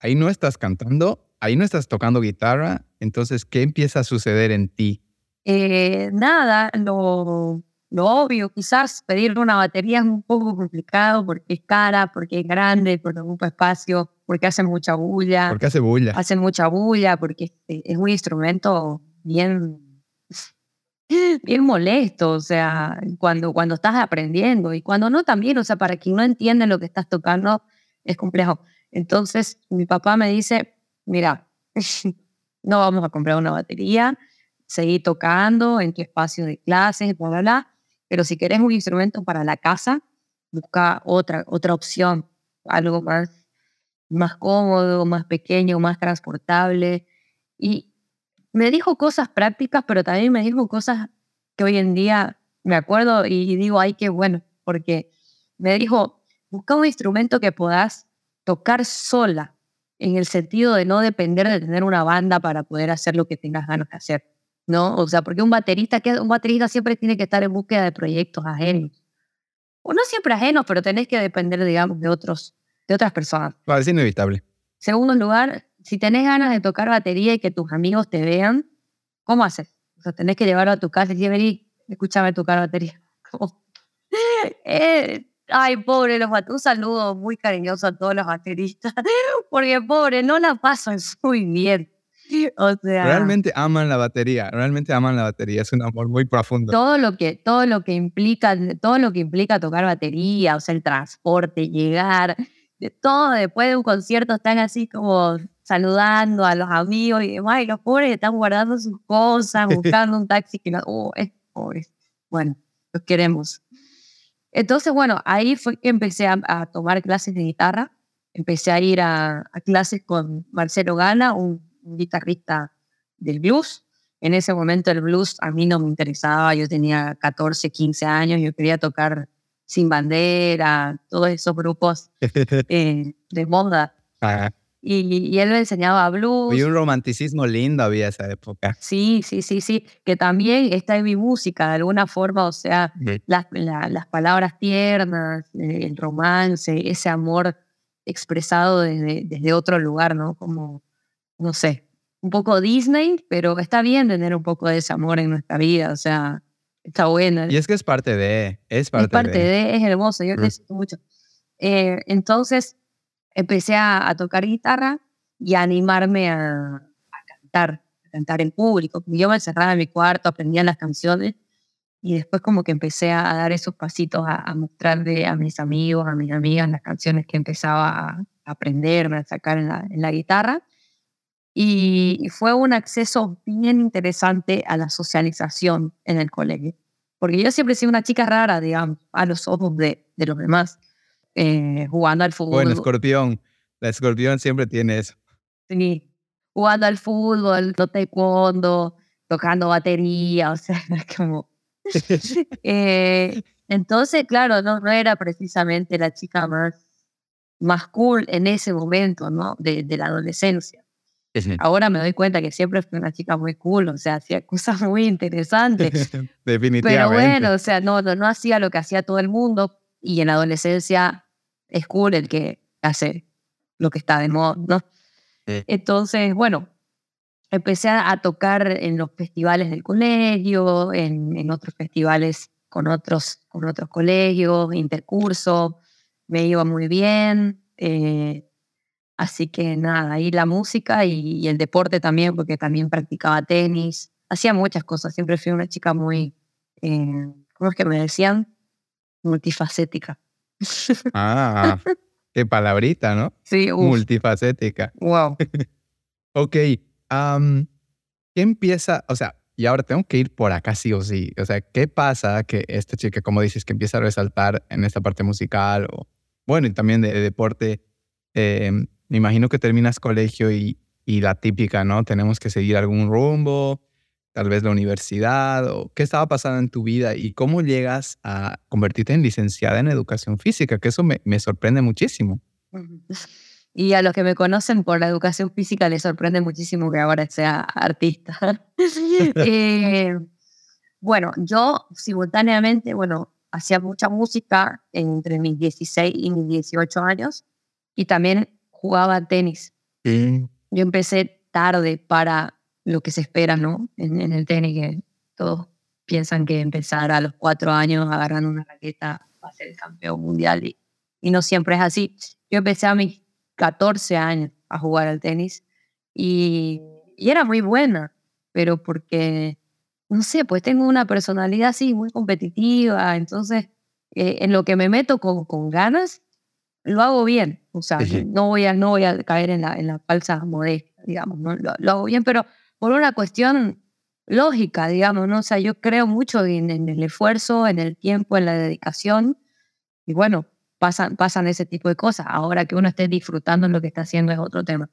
ahí no estás cantando, ahí no estás tocando guitarra, entonces, ¿qué empieza a suceder en ti? Eh, nada, lo, lo obvio, quizás pedir una batería es un poco complicado porque es cara, porque es grande, porque ocupa espacio, porque hace mucha bulla. Porque hace bulla. Hacen mucha bulla, porque es un instrumento bien bien molesto, o sea, cuando, cuando estás aprendiendo y cuando no también, o sea, para quien no entiende lo que estás tocando es complejo. Entonces, mi papá me dice, mira, no vamos a comprar una batería, seguí tocando en tu espacio de clases, bla, bla, bla, pero si querés un instrumento para la casa, busca otra, otra opción, algo más, más cómodo, más pequeño, más transportable. Y, me dijo cosas prácticas, pero también me dijo cosas que hoy en día me acuerdo y digo, ay, qué bueno, porque me dijo, busca un instrumento que puedas tocar sola, en el sentido de no depender de tener una banda para poder hacer lo que tengas ganas de hacer, ¿no? O sea, porque un baterista, un baterista siempre tiene que estar en búsqueda de proyectos ajenos. O no siempre ajenos, pero tenés que depender, digamos, de otros, de otras personas. es inevitable. Segundo lugar, si tenés ganas de tocar batería y que tus amigos te vean, ¿cómo haces? O sea, tenés que llevarlo a tu casa y decir, vení, escúchame tocar batería. Eh, ay, pobre, los un saludo muy cariñoso a todos los bateristas, porque pobre, no la pasan muy bien. O sea, realmente aman la batería, realmente aman la batería, es un amor muy profundo. Todo lo que, todo lo que implica, todo lo que implica tocar batería, o sea, el transporte, llegar, de todo, después de un concierto están así como saludando a los amigos y demás, y los pobres están guardando sus cosas, buscando un taxi que no, oh, es pobre. Bueno, los queremos. Entonces, bueno, ahí fue que empecé a, tomar clases de guitarra, empecé a ir a, clases con Marcelo Gana, un, guitarrista del blues. En ese momento el blues a mí no me interesaba, yo tenía 14, 15 años, yo quería tocar Sin Bandera, todos esos grupos eh, de moda. Y, él me enseñaba blues. Y un romanticismo lindo había esa época. Sí, sí, sí, sí, que también está en mi música de alguna forma, o sea, las, las palabras tiernas, eh, el romance, ese amor expresado desde, desde otro lugar, ¿no? Como, no sé, un poco Disney, pero está bien tener un poco de ese amor en nuestra vida, o sea, está bueno. Y es que es parte de, es parte, es parte de. es hermoso, yo necesito mucho. Eh, entonces empecé a, tocar guitarra y a animarme a, a, cantar, a cantar en público. Yo me encerraba en mi cuarto, aprendía las canciones y después como que empecé a, dar esos pasitos a, mostrarle a mis amigos, a mis amigas las canciones que empezaba a aprenderme, a sacar en la, en la guitarra. Y, fue un acceso bien interesante a la socialización en el colegio. Porque yo siempre he sido una chica rara, digamos, a los ojos de, de los demás, eh, jugando al fútbol. Bueno, escorpión. La escorpión siempre tiene eso. Sí, jugando al fútbol, no taekwondo, tocando batería, o sea, como eh, entonces, claro, no, no era precisamente la chica más, más cool en ese momento, ¿no? De, de la adolescencia. Ahora me doy cuenta que siempre fue una chica muy cool, o sea, hacía cosas muy interesantes. Definitivamente. Pero bueno, o sea, no, no, no hacía lo que hacía todo el mundo y en la adolescencia es cool el que hace lo que está de moda, ¿no? Entonces, bueno, empecé a tocar en los festivales del colegio, en, en otros festivales con otros, con otros colegios, intercurso, me iba muy bien. Eh, así que nada, ahí la música y, el deporte también, porque también practicaba tenis, hacía muchas cosas, siempre fui una chica muy, eh, ¿cómo es que me decían? Multifacética. Ah, qué palabrita, ¿no? Sí, multifacética. Wow. ok, ¿qué empieza? O sea, y ahora tengo que ir por acá sí o sí. O sea, ¿qué pasa que esta chica, como dices, que empieza a resaltar en esta parte musical o, bueno, y también de, deporte? Em, me imagino que terminas colegio y, y la típica, ¿no? Tenemos que seguir algún rumbo, tal vez la universidad, o qué estaba pasando en tu vida y cómo llegas a convertirte en licenciada en educación física, que eso me, me sorprende muchísimo. Y a los que me conocen por la educación física les sorprende muchísimo que ahora sea artista. Eh, bueno, yo simultáneamente, bueno, hacía mucha música entre mis 16 y mis 18 años y también jugaba tenis. Yo empecé tarde para lo que se espera, ¿no? En, en el tenis, que todos piensan que empezar a los cuatro años agarrando una raqueta va a ser el campeón mundial y, y no siempre es así. Yo empecé a mis 14 años a jugar al tenis y, era muy buena, pero porque, no sé, pues tengo una personalidad así muy competitiva, entonces eh, en lo que me meto con, con ganas, lo hago bien, o sea, no, voy a, no voy a caer en la, en la falsa modestia, digamos, ¿no? lo, hago bien, pero por una cuestión lógica, digamos, ¿no? O sea, yo creo mucho en, en el esfuerzo, en el tiempo, en la dedicación, y bueno, pasan, pasan ese tipo de cosas. Ahora que uno esté disfrutando lo que está haciendo es otro tema.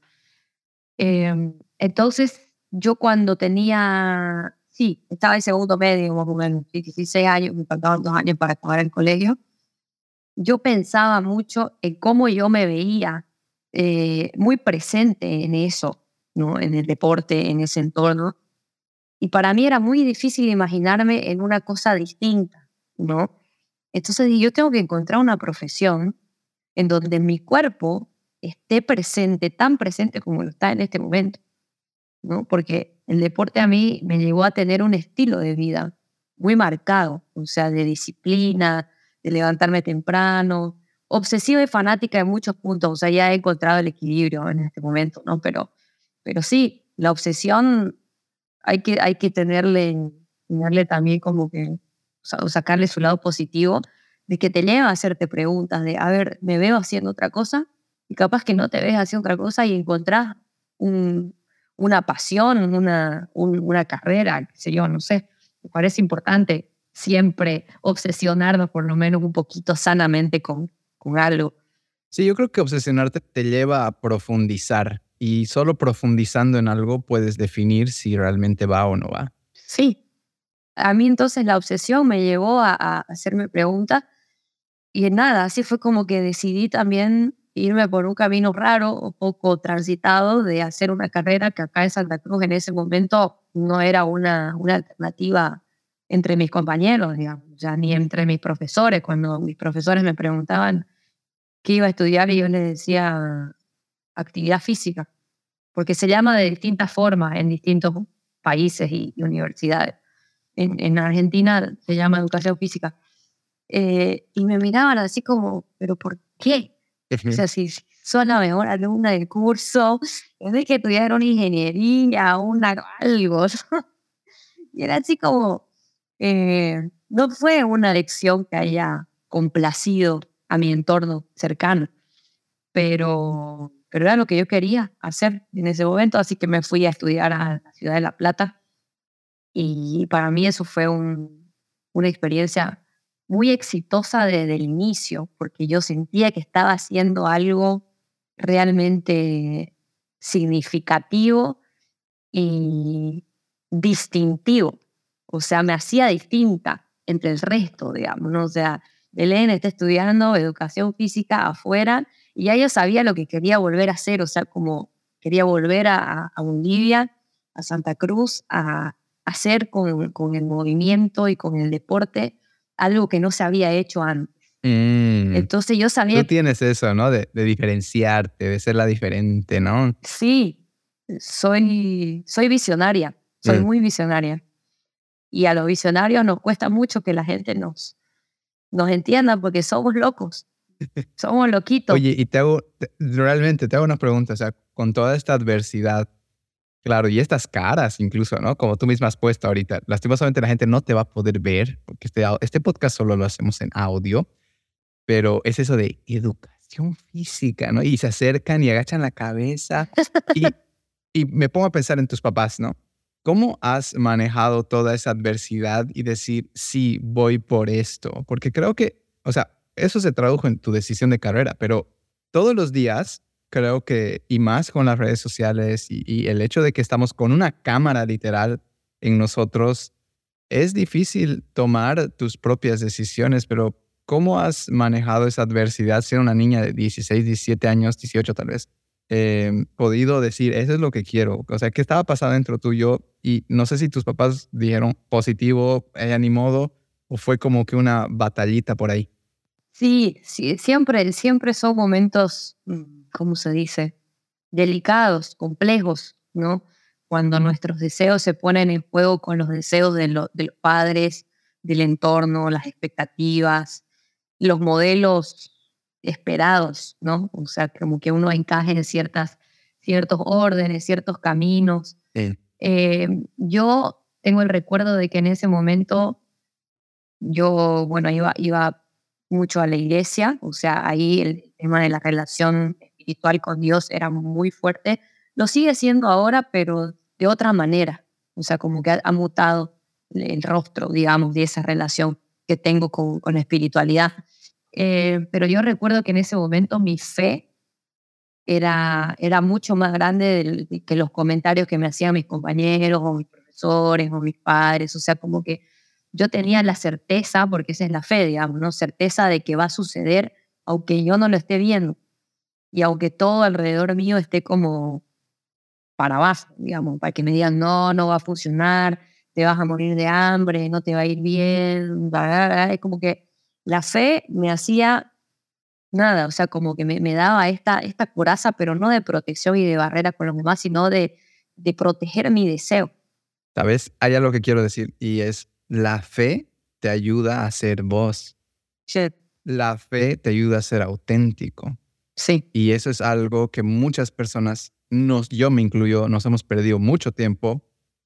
Em, entonces, yo cuando tenía, sí, estaba en segundo medio, más o menos, 16 años, me faltaban dos años para acabar el colegio, yo pensaba mucho en cómo yo me veía eh, muy presente en eso, ¿no? en el deporte, en ese entorno. Y para mí era muy difícil imaginarme en una cosa distinta, ¿no? Entonces yo tengo que encontrar una profesión en donde mi cuerpo esté presente, tan presente como lo está en este momento, ¿no? Porque el deporte a mí me llevó a tener un estilo de vida muy marcado, o sea, de disciplina, de levantarme temprano, obsesiva y fanática en muchos puntos, o sea, ya he encontrado el equilibrio en este momento, ¿no? Pero, pero sí, la obsesión hay que, hay que tenerle, tenerle también como que o sacarle su lado positivo, de que te lleva a hacerte preguntas de, a ver, me veo haciendo otra cosa y capaz que no te ves haciendo otra cosa y encontrás una pasión, una, una carrera, qué sé yo, no sé. Me parece importante siempre obsesionarnos por lo menos un poquito sanamente con, con algo. Sí, yo creo que obsesionarte te lleva a profundizar y solo profundizando en algo puedes definir si realmente va o no va. Sí. A mí entonces la obsesión me llevó a, hacerme preguntas y nada, así fue como que decidí también irme por un camino raro o poco transitado de hacer una carrera que acá en Santa Cruz en ese momento no era una, una alternativa entre mis compañeros, digamos, ya ni entre mis profesores. Cuando mis profesores me preguntaban qué iba a estudiar y yo les decía actividad física, porque se llama de distintas formas en distintos países y, universidades. En, en, Argentina se llama educación física. Eh, y me miraban así como, ¿pero por qué? O sea, si sos la mejor alumna del curso, es que estudiar una ingeniería, una, algo. y era así como, eh, no fue una lección que haya complacido a mi entorno cercano, pero, pero era lo que yo quería hacer en ese momento, así que me fui a estudiar a la ciudad de La Plata y para mí eso fue un, una experiencia muy exitosa desde el inicio, porque yo sentía que estaba haciendo algo realmente significativo y distintivo. O sea, me hacía distinta entre el resto, digamos. O sea, Belén está estudiando educación física afuera y ya yo sabía lo que quería volver a hacer, o sea, como quería volver a, Bolivia, a Santa Cruz, a, hacer con, con el movimiento y con el deporte algo que no se había hecho antes. Mm. Entonces yo sabía... Tú tienes eso, ¿no? De, diferenciarte, de ser la diferente, ¿no? Sí, soy, soy visionaria, soy mm. muy visionaria. Y a los visionarios nos cuesta mucho que la gente nos, nos entienda porque somos locos, somos loquitos. Oye, y te hago, realmente te hago una pregunta, o sea, con toda esta adversidad, Claro, y estas caras incluso, ¿no? Como tú misma has puesto ahorita. Lastimosamente la gente no te va a poder ver, porque este, este podcast solo lo hacemos en audio, pero es eso de educación física, ¿no? Y se acercan y agachan la cabeza. Y, y me pongo a pensar en tus papás, ¿no? ¿Cómo has manejado toda esa adversidad y decir, sí, voy por esto? Porque creo que, o sea, eso se tradujo en tu decisión de carrera, pero todos los días creo que, y más con las redes sociales y, el hecho de que estamos con una cámara literal en nosotros, es difícil tomar tus propias decisiones, pero ¿cómo has manejado esa adversidad siendo una niña de 16, 17 años, 18 tal vez? Eh, podido decir, eso es lo que quiero. O sea, ¿qué estaba pasando dentro tuyo? Y no sé si tus papás dijeron positivo, ella ni modo, o fue como que una batallita por ahí. Sí, sí, siempre, siempre son momentos mm, ¿cómo se dice? Delicados, complejos, ¿no? Cuando nuestros deseos se ponen en juego con los deseos de, los padres, del entorno, las expectativas, los modelos esperados, ¿no? O sea, como que uno encaje en ciertas, ciertos órdenes, ciertos caminos. Eh, yo tengo el recuerdo de que en ese momento yo, bueno, iba, iba mucho a la iglesia, o sea, ahí el tema de la relación espiritual con Dios era muy fuerte. Lo sigue siendo ahora, pero de otra manera. O sea, como que ha, mutado el rostro, digamos, de esa relación que tengo con, con la espiritualidad. Eh, pero yo recuerdo que en ese momento mi fe era, era mucho más grande que los comentarios que me hacían mis compañeros o mis profesores o mis padres. O sea, como que yo tenía la certeza, porque esa es la fe, digamos, ¿no? Certeza de que va a suceder aunque yo no lo esté viendo y aunque todo alrededor mío esté como para abajo, digamos, para que me digan, no, no va a funcionar, te vas a morir de hambre, no te va a ir bien, es como que la fe me hacía nada, o sea, como que me, me, daba esta, esta coraza, pero no de protección y de barrera con los demás, sino de, de proteger mi deseo. ¿Sabes? Hay algo que quiero decir y es, la fe te ayuda a ser vos. La fe te ayuda a ser auténtico. Sí. Y eso es algo que muchas personas, nos, yo me incluyo, nos hemos perdido mucho tiempo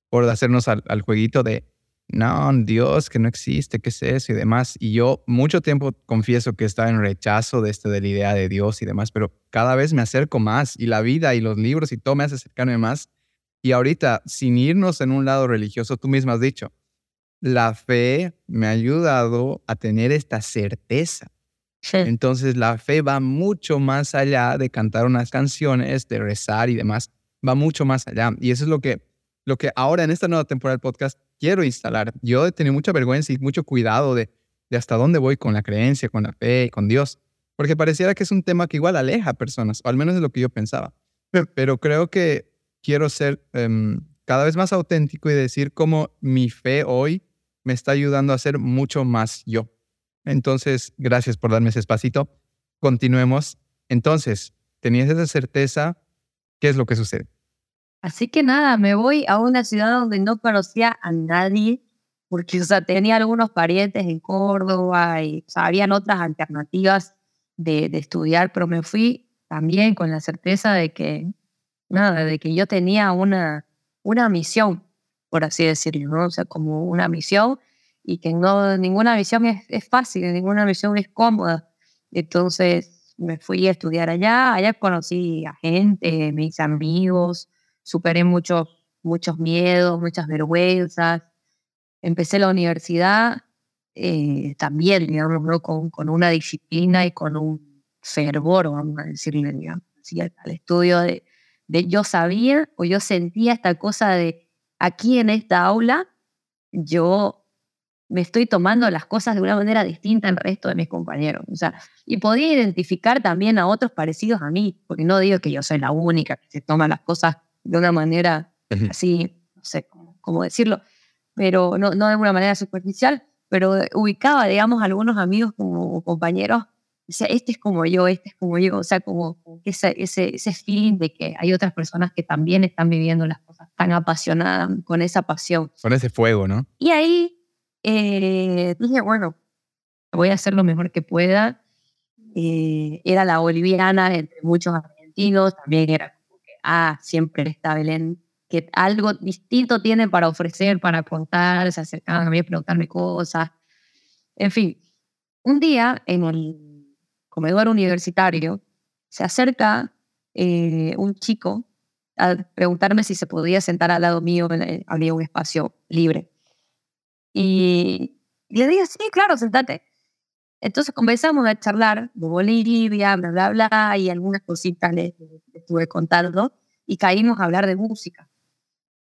por hacernos al, jueguito de, no, Dios, que no existe, ¿qué es eso? y demás. Y yo mucho tiempo confieso que estaba en rechazo de, este, de la idea de Dios y demás, pero cada vez me acerco más y la vida y los libros y todo me hace acercarme más. Y ahorita, sin irnos en un lado religioso, tú mismo has dicho, la fe me ha ayudado a tener esta certeza Entonces la fe va mucho más allá de cantar unas canciones, de rezar y demás, va mucho más allá. Y eso es lo que, lo que ahora en esta nueva temporada del podcast quiero instalar. Yo he tenido mucha vergüenza y mucho cuidado de, de hasta dónde voy con la creencia, con la fe y con Dios, porque pareciera que es un tema que igual aleja a personas, o al menos es lo que yo pensaba. Pero creo que quiero ser em, cada vez más auténtico y decir cómo mi fe hoy me está ayudando a ser mucho más yo. Entonces, gracias por darme ese espacito. Continuemos. Entonces, ¿tenías esa certeza? ¿Qué es lo que sucede? Así que nada, me voy a una ciudad donde no conocía a nadie, porque o sea, tenía algunos parientes en Córdoba y o otras alternativas de, de, estudiar, pero me fui también con la certeza de que, nada, de que yo tenía una, una misión, por así decirlo, ¿no? O sea, como una misión y que no, ninguna misión es, es fácil, ninguna misión es cómoda. Entonces me fui a estudiar allá, allá conocí a gente, hice amigos, superé muchos, muchos miedos, muchas vergüenzas. Empecé la universidad eh, también, digamos, con, con, una disciplina y con un fervor, vamos a decirle, digamos, al estudio de, de yo sabía o yo sentía esta cosa de aquí en esta aula, yo me estoy tomando las cosas de una manera distinta al resto de mis compañeros. O sea, y podía identificar también a otros parecidos a mí, porque no digo que yo soy la única que se toma las cosas de una manera así, no sé cómo, decirlo, pero no, no de una manera superficial, pero ubicaba, digamos, algunos amigos como compañeros, o sea, este es como yo, este es como yo, o sea, como, ese, ese, ese feeling de que hay otras personas que también están viviendo las cosas tan apasionadas, con esa pasión. Con ese fuego, ¿no? Y ahí eh, dije, bueno, voy a hacer lo mejor que pueda. Eh, era la boliviana entre muchos argentinos, también era ah, siempre está Belén, que algo distinto tiene para ofrecer, para contar, se acercaban a mí a preguntarme cosas. En fin, un día en el comedor universitario se acerca eh, un chico a preguntarme si se podía sentar al lado mío, había un espacio libre. Y, le dije, sí, claro, sentate. Entonces comenzamos a charlar de Bolivia, bla, bla, bla, y algunas cositas le, estuve contando y caímos a hablar de música.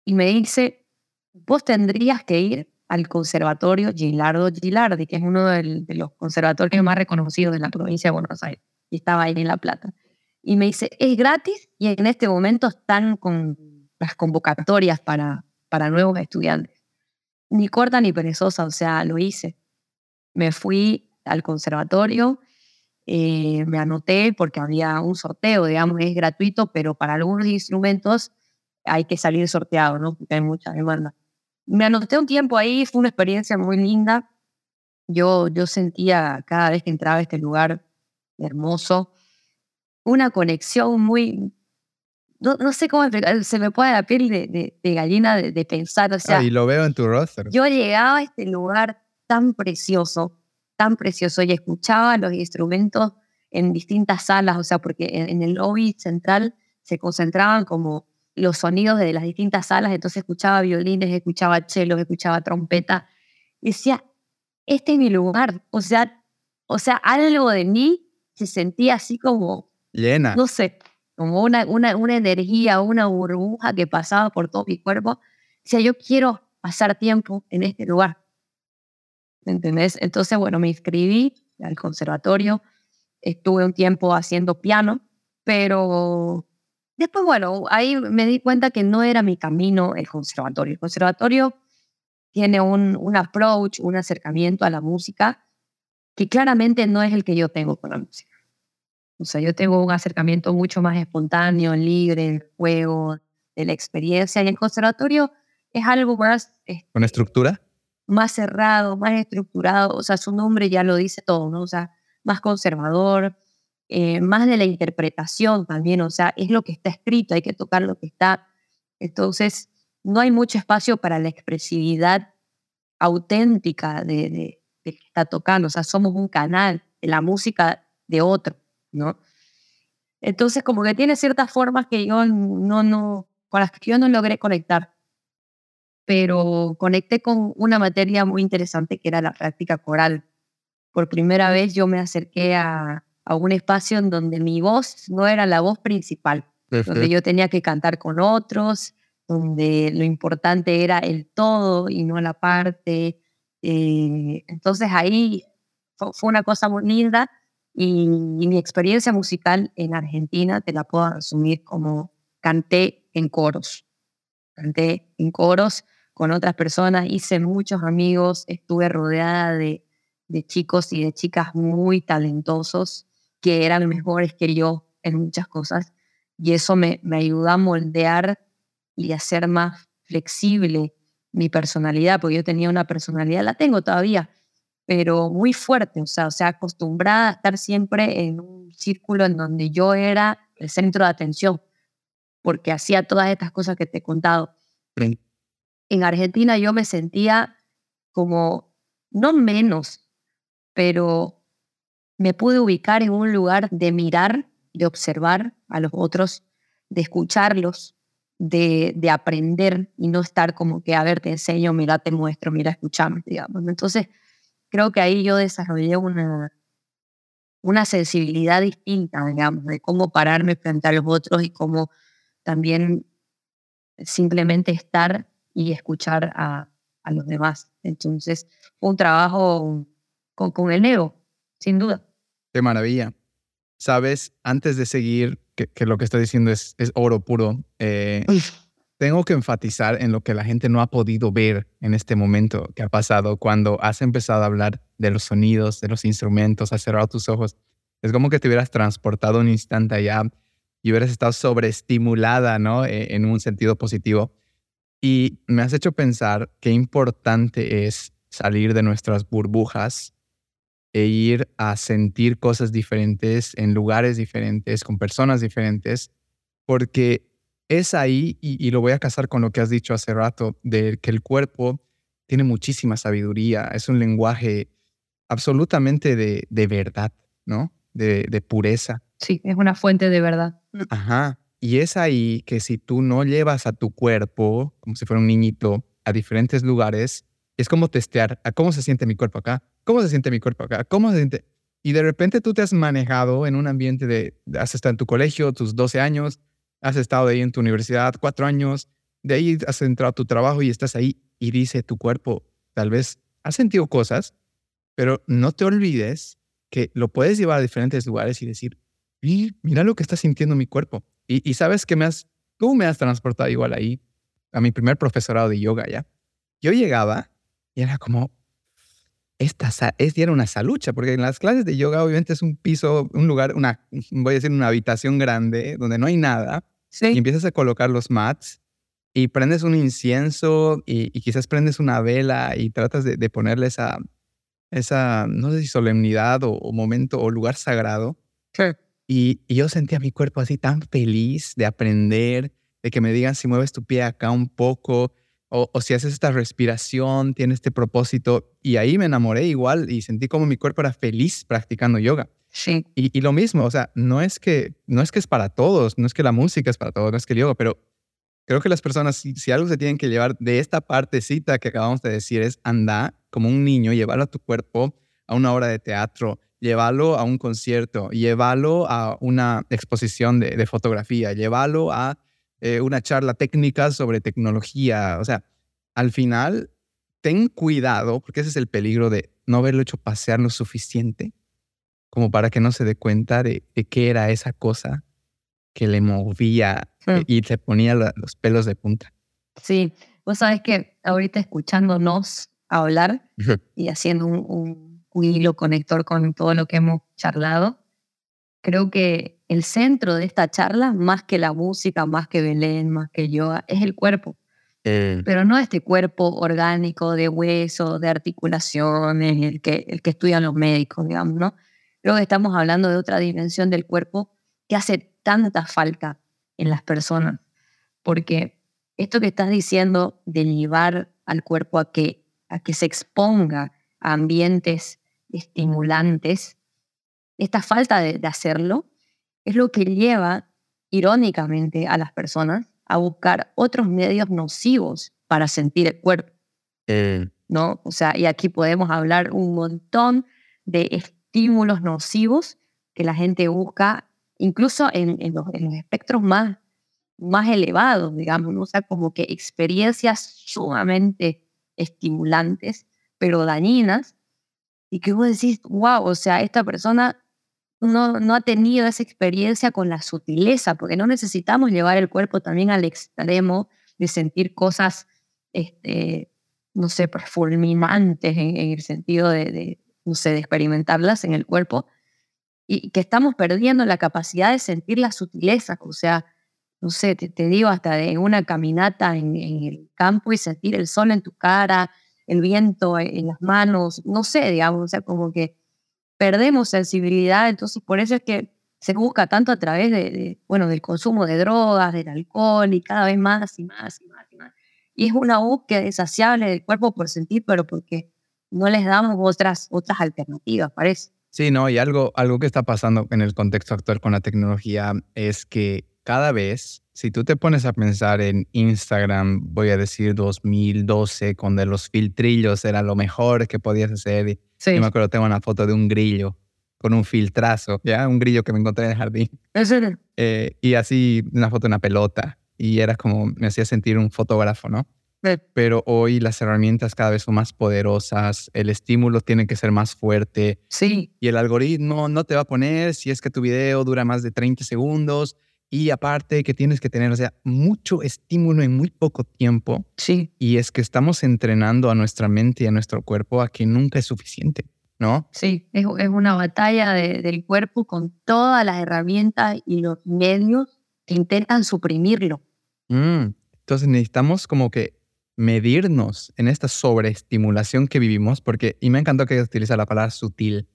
Y me dice, vos tendrías que ir al Conservatorio Gilardo Gilardi, que es uno de los conservatorios más reconocidos de la provincia de Buenos Aires, y estaba ahí en La Plata. Y me dice, es gratis y en este momento están con las convocatorias para, para nuevos estudiantes. Ni corta ni perezosa, o sea, lo hice. Me fui al conservatorio, eh, me anoté porque había un sorteo, digamos, es gratuito, pero para algunos instrumentos hay que salir sorteado, ¿no? Porque hay mucha demanda. Me anoté un tiempo ahí, fue una experiencia muy linda. Yo, yo sentía cada vez que entraba a este lugar hermoso, una conexión muy, no, no sé cómo explicar, se me pone la piel de, de, gallina de, pensar, o sea. Ah, y lo veo en tu roster. Yo llegaba a este lugar tan precioso, tan precioso y escuchaba los instrumentos en distintas salas, o sea, porque en, el lobby central se concentraban como los sonidos de las distintas salas, entonces escuchaba violines, escuchaba chelos, escuchaba trompeta, y decía, este es mi lugar, o sea, o sea, algo de mí se sentía así como llena, no sé, como una, una, una energía, una burbuja que pasaba por todo mi cuerpo, decía, yo quiero pasar tiempo en este lugar, ¿entendés? Entonces, bueno, me inscribí al conservatorio, estuve un tiempo haciendo piano, pero después, bueno, ahí me di cuenta que no era mi camino el conservatorio. El conservatorio tiene un, un approach, un acercamiento a la música que claramente no es el que yo tengo con la música. O sea, yo tengo un acercamiento mucho más espontáneo, libre, del juego, de la experiencia. Y el conservatorio es algo más... ¿Con estructura? más cerrado, más estructurado, o sea, su nombre ya lo dice todo, ¿no? O sea, más conservador, eh, más de la interpretación también, o sea, es lo que está escrito, hay que tocar lo que está. Entonces, no hay mucho espacio para la expresividad auténtica de, de, que está tocando, o sea, somos un canal de la música de otro, ¿no? Entonces, como que tiene ciertas formas que yo no, no, con las que yo no logré conectar pero conecté con una materia muy interesante que era la práctica coral. por primera vez yo me acerqué a, a un espacio en donde mi voz no era la voz principal, donde yo tenía que cantar con otros, donde lo importante era el todo y no la parte. Eh, entonces ahí fue una cosa muy linda y, mi experiencia musical en Argentina te la puedo resumir como canté en coros. Canté en coros con otras personas, hice muchos amigos, estuve rodeada de, de chicos y de chicas muy talentosos que eran mejores que yo en muchas cosas y eso me, me ayudó a moldear y a hacer más flexible mi personalidad, porque yo tenía una personalidad, la tengo todavía, pero muy fuerte, o sea, o sea, acostumbrada a estar siempre en un círculo en donde yo era el centro de atención, porque hacía todas estas cosas que te he contado. En Argentina yo me sentía como, no menos, pero me pude ubicar en un lugar de mirar, de observar a los otros, de escucharlos, de, de aprender y no estar como que, a ver, te enseño, mira, te muestro, mira, escuchame, digamos. Entonces, creo que ahí yo desarrollé una, una sensibilidad distinta, digamos, de cómo pararme frente a los otros y cómo también simplemente estar y escuchar a, a los demás. Entonces, un trabajo con, con el ego, sin duda. Qué maravilla. Sabes, antes de seguir, que, que lo que estoy diciendo es, es oro puro, eh, tengo que enfatizar en lo que la gente no ha podido ver en este momento que ha pasado cuando has empezado a hablar de los sonidos, de los instrumentos, has cerrado tus ojos. Es como que te hubieras transportado un instante allá y hubieras estado sobreestimulada, ¿no? E, en un sentido positivo. Y me has hecho pensar qué importante es salir de nuestras burbujas e ir a sentir cosas diferentes en lugares diferentes, con personas diferentes, porque es ahí, y, lo voy a casar con lo que has dicho hace rato, de que el cuerpo tiene muchísima sabiduría, es un lenguaje absolutamente de, de verdad, ¿no? De, de, pureza. Sí, es una fuente de verdad. Ajá. Y es ahí que si tú no llevas a tu cuerpo, como si fuera un niñito, a diferentes lugares, es como testear a cómo se siente mi cuerpo acá, cómo se siente mi cuerpo acá, cómo se siente. Y de repente tú te has manejado en un ambiente de, has estado en tu colegio, tus 12 años, has estado ahí en tu universidad cuatro años, de ahí has entrado a tu trabajo y estás ahí y dice tu cuerpo, tal vez has sentido cosas, pero no te olvides que lo puedes llevar a diferentes lugares y decir, mira lo que está sintiendo mi cuerpo. Y, sabes que me has, tú me has transportado igual ahí a mi primer profesorado de yoga ya. Yo llegaba y era como, esta es, era una salucha, porque en las clases de yoga obviamente es un piso, un lugar, una, voy a decir una habitación grande donde no hay nada y empiezas a colocar los mats y prendes un incienso y, quizás prendes una vela y tratas de, ponerle esa, esa, no sé si solemnidad o, momento o lugar sagrado. Y, y, yo sentía mi cuerpo así tan feliz de aprender, de que me digan si mueves tu pie acá un poco o, o si haces esta respiración, tiene este propósito. Y ahí me enamoré igual y sentí como mi cuerpo era feliz practicando yoga. Sí. Y, lo mismo, o sea, no es, que, no es que es para todos, no es que la música es para todos, no es que el yoga, pero creo que las personas, si, algo se tienen que llevar de esta partecita que acabamos de decir, es andar como un niño, llevarlo a tu cuerpo a una obra de teatro, llevarlo a un concierto, llevarlo a una exposición de, fotografía, llevarlo a eh, una charla técnica sobre tecnología. O sea, al final, ten cuidado, porque ese es el peligro de no haberlo hecho pasear lo suficiente como para que no se dé cuenta de, qué era esa cosa que le movía hmm. y se ponía los pelos de punta. Sí, vos sabes que ahorita escuchándonos hablar y haciendo un, un, hilo conector con todo lo que hemos charlado, creo que el centro de esta charla, más que la música, más que Belén, más que yoga, es el cuerpo. Eh. Pero no este cuerpo orgánico de hueso, de articulaciones, el que, el que estudian los médicos, digamos, ¿no? Creo que estamos hablando de otra dimensión del cuerpo que hace tanta falta en las personas, porque esto que estás diciendo de llevar al cuerpo a que, a que se exponga a ambientes estimulantes, esta falta de, hacerlo es lo que lleva irónicamente a las personas a buscar otros medios nocivos para sentir el cuerpo. Eh. ¿No? O sea, y aquí podemos hablar un montón de estímulos nocivos que la gente busca, incluso en, en, los, espectros más, más elevados, digamos, o sea, como que experiencias sumamente estimulantes, pero dañinas, y que vos decís, wow, o sea, esta persona no, no ha tenido esa experiencia con la sutileza, porque no necesitamos llevar el cuerpo también al extremo de sentir cosas, este, no sé, fulminantes en, el sentido de, no sé, de experimentarlas en el cuerpo, y que estamos perdiendo la capacidad de sentir la sutileza, o sea, no sé, te, digo, hasta de una caminata en, el campo y sentir el sol en tu cara, el viento en, las manos, no sé, digamos, o sea, como que perdemos sensibilidad, entonces por eso es que se busca tanto a través de, bueno, del consumo de drogas, del alcohol y cada vez más y más y más y más. Y es una búsqueda insaciable del cuerpo por sentir, pero porque no les damos otras, otras alternativas, parece. Sí, no, y algo, algo que está pasando en el contexto actual con la tecnología es que cada vez, si tú te pones a pensar en Instagram, voy a decir 2012, cuando los filtrillos era lo mejor que podías hacer. Sí. Yo me acuerdo, tengo una foto de un grillo con un filtrazo, ¿ya? Un grillo que me encontré en el jardín. ¿Es eh, y así una foto de una pelota. Y era como, me hacía sentir un fotógrafo, ¿no? Pero hoy las herramientas cada vez son más poderosas, el estímulo tiene que ser más fuerte. Sí. Y el algoritmo no te va a poner si es que tu video dura más de 30 segundos y aparte que tienes que tener, o sea, mucho estímulo en muy poco tiempo. Sí. Y es que estamos entrenando a nuestra mente y a nuestro cuerpo a que nunca es suficiente, ¿no? Sí, es, es una batalla del cuerpo con todas las herramientas y los medios que intentan suprimirlo. Mm, entonces necesitamos como que medirnos en esta sobreestimulación que vivimos, porque, y me encantó que utiliza la palabra sutil,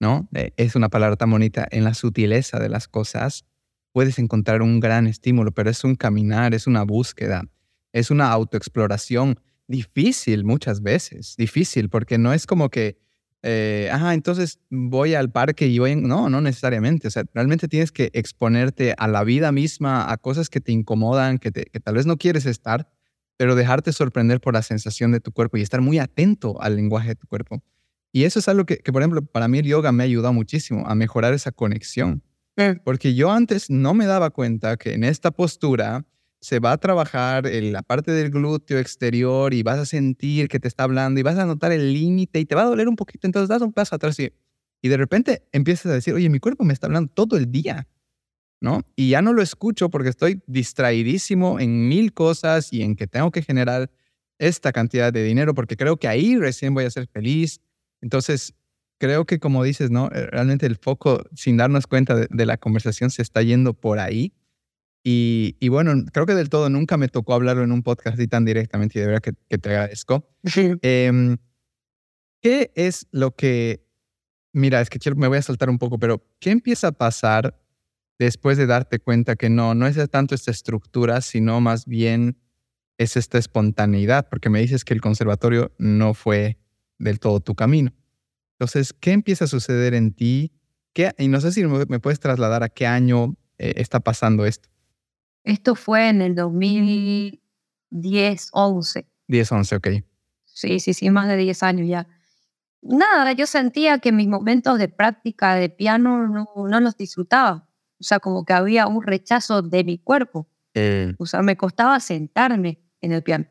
¿no? Eh, es una palabra tan bonita en la sutileza de las cosas puedes encontrar un gran estímulo, pero es un caminar, es una búsqueda, es una autoexploración difícil muchas veces, difícil, porque no es como que, eh, ajá, entonces voy al parque y voy, no, no necesariamente, o sea, realmente tienes que exponerte a la vida misma, a cosas que te incomodan, que, que tal vez no quieres estar, pero dejarte sorprender por la sensación de tu cuerpo y estar muy atento al lenguaje de tu cuerpo. Y eso es algo que, que por ejemplo, para mí el yoga me ha ayudado muchísimo a mejorar esa conexión. Porque yo antes no me daba cuenta que en esta postura se va a trabajar la parte del glúteo exterior y vas a sentir que te está hablando y vas a notar el límite y te va a doler un poquito. Entonces das un paso atrás y, y de repente empiezas a decir, oye, mi cuerpo me está hablando todo el día. ¿no? Y ya no lo escucho porque estoy distraidísimo en mil cosas y en que tengo que generar esta cantidad de dinero porque creo que ahí recién voy a ser feliz. Entonces, creo que como dices, ¿no? Eh, realmente el foco, sin darnos cuenta de, la conversación, se está yendo por ahí. Y, y, bueno, creo que del todo nunca me tocó hablarlo en un podcast así tan directamente y de verdad que, que te agradezco. Em, ¿Qué es lo que, mira, es que me voy a saltar un poco, pero ¿qué empieza a pasar después de darte cuenta que no, no es tanto esta estructura, sino más bien es esta espontaneidad? Porque me dices que el conservatorio no fue del todo tu camino. Entonces, ¿qué empieza a suceder en ti? ¿Qué, y no sé si me puedes trasladar a qué año eh, está pasando esto. Esto fue en el 2010, 11. 10, 11, ok. Sí, sí, sí, más de 10 años ya. Nada, yo sentía que mis momentos de práctica de piano no, no los disfrutaba. O sea, como que había un rechazo de mi cuerpo. Eh. O sea, me costaba sentarme en el piano.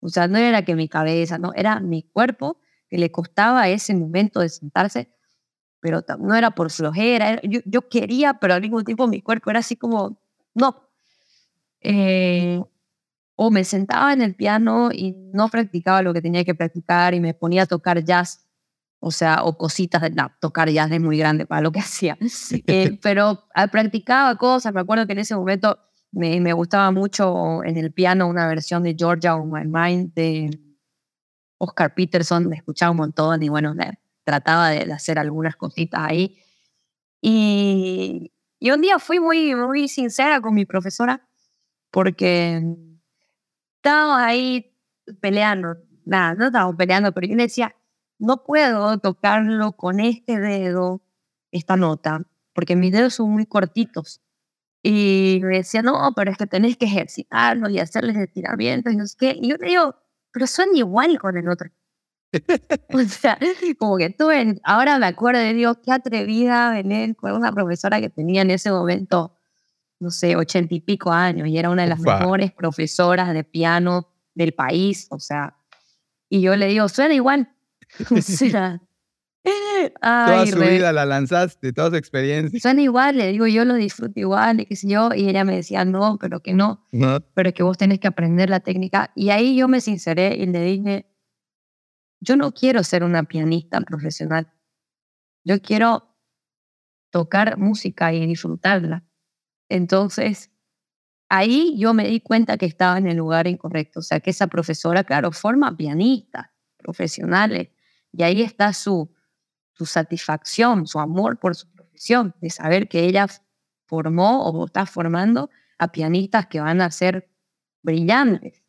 O sea, no era que mi cabeza, no, era mi cuerpo que le costaba ese momento de sentarse, pero no era por flojera, yo, yo quería, pero al mismo tiempo mi cuerpo era así como, no. Eh, o me sentaba en el piano y no practicaba lo que tenía que practicar y me ponía a tocar jazz, o sea, o cositas, de, no, tocar jazz es muy grande para lo que hacía, eh, pero practicaba cosas, me acuerdo que en ese momento me, me, gustaba mucho en el piano una versión de Georgia on My Mind de Oscar Peterson, me escuchaba un montón y bueno, trataba de, hacer algunas cositas ahí. Y, y, un día fui muy, muy sincera con mi profesora porque estábamos ahí peleando, nada, no estábamos peleando, pero yo le decía, no puedo tocarlo con este dedo, esta nota, porque mis dedos son muy cortitos. Y me decía, no, pero es que tenés que ejercitarlo y hacerles estiramientos y no sé qué. Y yo le digo, pero son igual con el otro. o sea, como que tuve, ahora me acuerdo de Dios, qué atrevida venir con una profesora que tenía en ese momento, no sé, ochenta y pico años y era una de las mejores profesoras de piano del país, o sea, y yo le digo, suena igual. O sea, toda su vida la lanzaste, toda su experiencia. Suena igual, le digo, yo lo disfruto igual, y qué sé yo, y ella me decía, no, pero que no, no, pero que vos tenés que aprender la técnica. Y ahí yo me sinceré y le dije, yo no quiero ser una pianista profesional, yo quiero tocar música y disfrutarla. Entonces, ahí yo me di cuenta que estaba en el lugar incorrecto, o sea, que esa profesora, claro, forma pianistas profesionales, y ahí está su su satisfacción, su amor por su profesión, de saber que ella formó o está formando a pianistas que van a ser brillantes.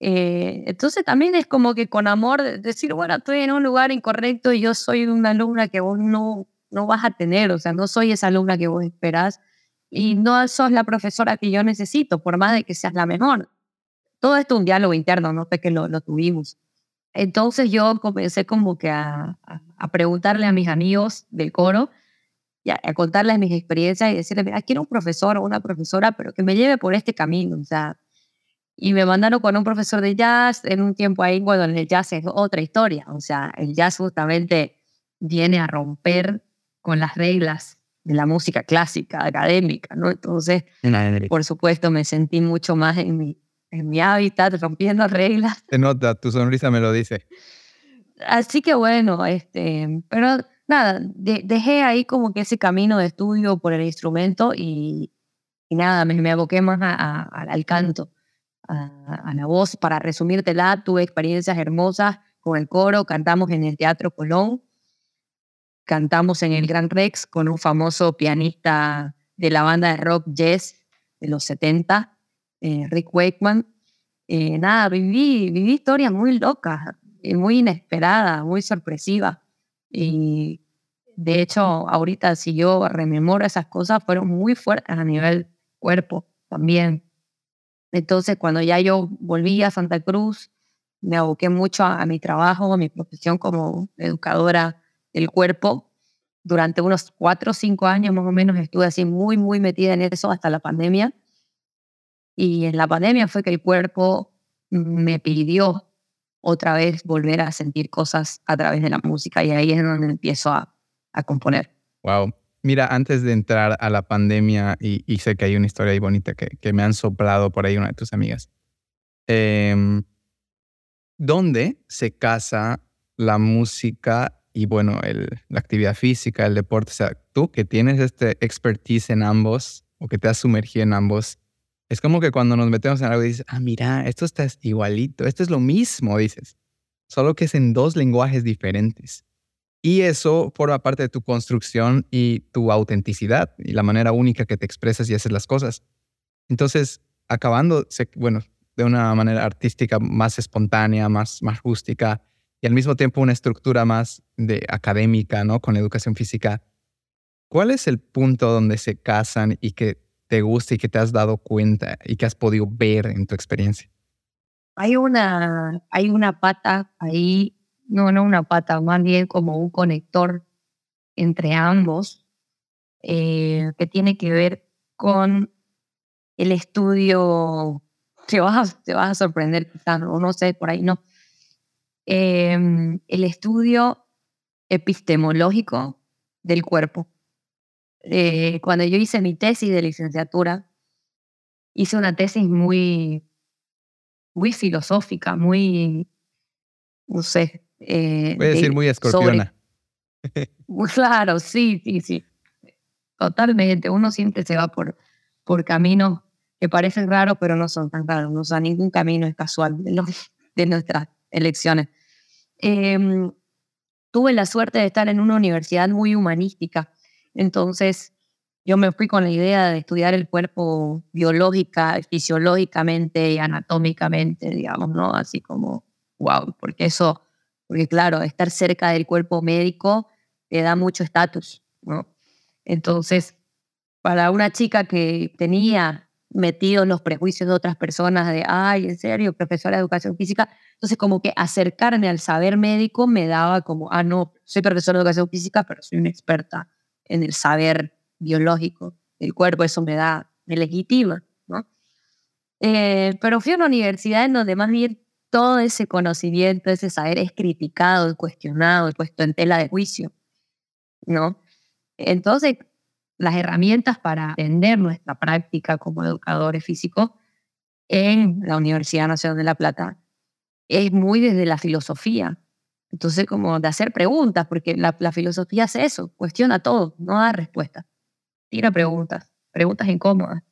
Eh, entonces también es como que con amor decir, bueno, estoy en un lugar incorrecto y yo soy una alumna que vos no, no vas a tener, o sea, no soy esa alumna que vos esperás y no sos la profesora que yo necesito, por más de que seas la mejor. Todo esto es un diálogo interno, no sé que lo, lo tuvimos. Entonces yo comencé como que a, a, preguntarle a mis amigos del coro y a, contarles mis experiencias y decirles, mira, quiero un profesor o una profesora, pero que me lleve por este camino, o sea. Y me mandaron con un profesor de jazz en un tiempo ahí, bueno, en el jazz es otra historia, o sea, el jazz justamente viene a romper con las reglas de la música clásica, académica, ¿no? Entonces, por supuesto, me sentí mucho más en mi, en mi hábitat, rompiendo reglas. Se nota, tu sonrisa me lo dice. Así que bueno, este, pero nada, dejé ahí como que ese camino de estudio por el instrumento y, y nada, me, me, aboqué más al canto, a, la voz. Para resumírtela, tuve experiencias hermosas con el coro, cantamos en el Teatro Colón, cantamos en el Gran Rex con un famoso pianista de la banda de rock Jazz de los 70, eh, Rick Wakeman. Eh, nada, viví, viví historias muy locas, eh, muy inesperadas, muy sorpresivas. Y de hecho, ahorita si yo rememoro esas cosas, fueron muy fuertes a nivel cuerpo también. Entonces, cuando ya yo volví a Santa Cruz, me aboqué mucho a, a mi trabajo, a mi profesión como educadora del cuerpo. Durante unos cuatro o cinco años más o menos estuve así muy, muy metida en eso hasta la pandemia. Y en la pandemia fue que el cuerpo me pidió otra vez volver a sentir cosas a través de la música y ahí es donde empiezo a, a componer. Wow. Mira, antes de entrar a la pandemia, y, sé que hay una historia ahí bonita que, que, me han soplado por ahí una de tus amigas. Eh, ¿Dónde se casa la música y, bueno, el, la actividad física, el deporte? O sea, tú que tienes este expertise en ambos o que te has sumergido en ambos, es como que cuando nos metemos en algo dices, ah, mira, esto está igualito, esto es lo mismo, dices, solo que es en dos lenguajes diferentes. Y eso forma parte de tu construcción y tu autenticidad y la manera única que te expresas y haces las cosas. Entonces, acabando, bueno, de una manera artística más espontánea, más, más rústica y al mismo tiempo una estructura más de académica, ¿no? Con educación física. ¿Cuál es el punto donde se casan y que te gusta y que te has dado cuenta y que has podido ver en tu experiencia? Hay una, hay una pata ahí, no, no una pata, más bien como un conector entre ambos eh, que tiene que ver con el estudio, te vas a, te vas a sorprender quizás, o no sé, por ahí no, em, el estudio epistemológico del cuerpo. Eh, cuando yo hice mi tesis de licenciatura, hice una tesis muy, muy filosófica, muy, no sé. Eh, Voy a decir muy escorpiona. claro, sí, sí, sí. Totalmente. Uno siempre se va por, por caminos que parecen raros, pero no son tan raros. O sea, ningún camino es casual de, de nuestras elecciones. Em, tuve la suerte de estar en una universidad muy humanística entonces, yo me fui con la idea de estudiar el cuerpo biológica, fisiológicamente y anatómicamente, digamos, ¿no? Así como, wow, porque eso, porque claro, estar cerca del cuerpo médico te da mucho estatus, ¿no? Entonces, para una chica que tenía metido en los prejuicios de otras personas de, ay, en serio, profesora de educación física. Entonces, como que acercarme al saber médico me daba como, ah, no, soy profesora de educación física, pero soy una experta en el saber biológico del cuerpo, eso me da, me legitima, ¿no? Eh, pero fui a una universidad en donde más bien todo ese conocimiento, ese saber es criticado, cuestionado, puesto en tela de juicio, ¿no? Entonces, las herramientas para atender nuestra práctica como educadores físicos en la Universidad Nacional de La Plata es muy desde la filosofía. Entonces, como de hacer preguntas, porque la, filosofía hace eso, cuestiona todo, no da respuestas, tira preguntas, preguntas incómodas.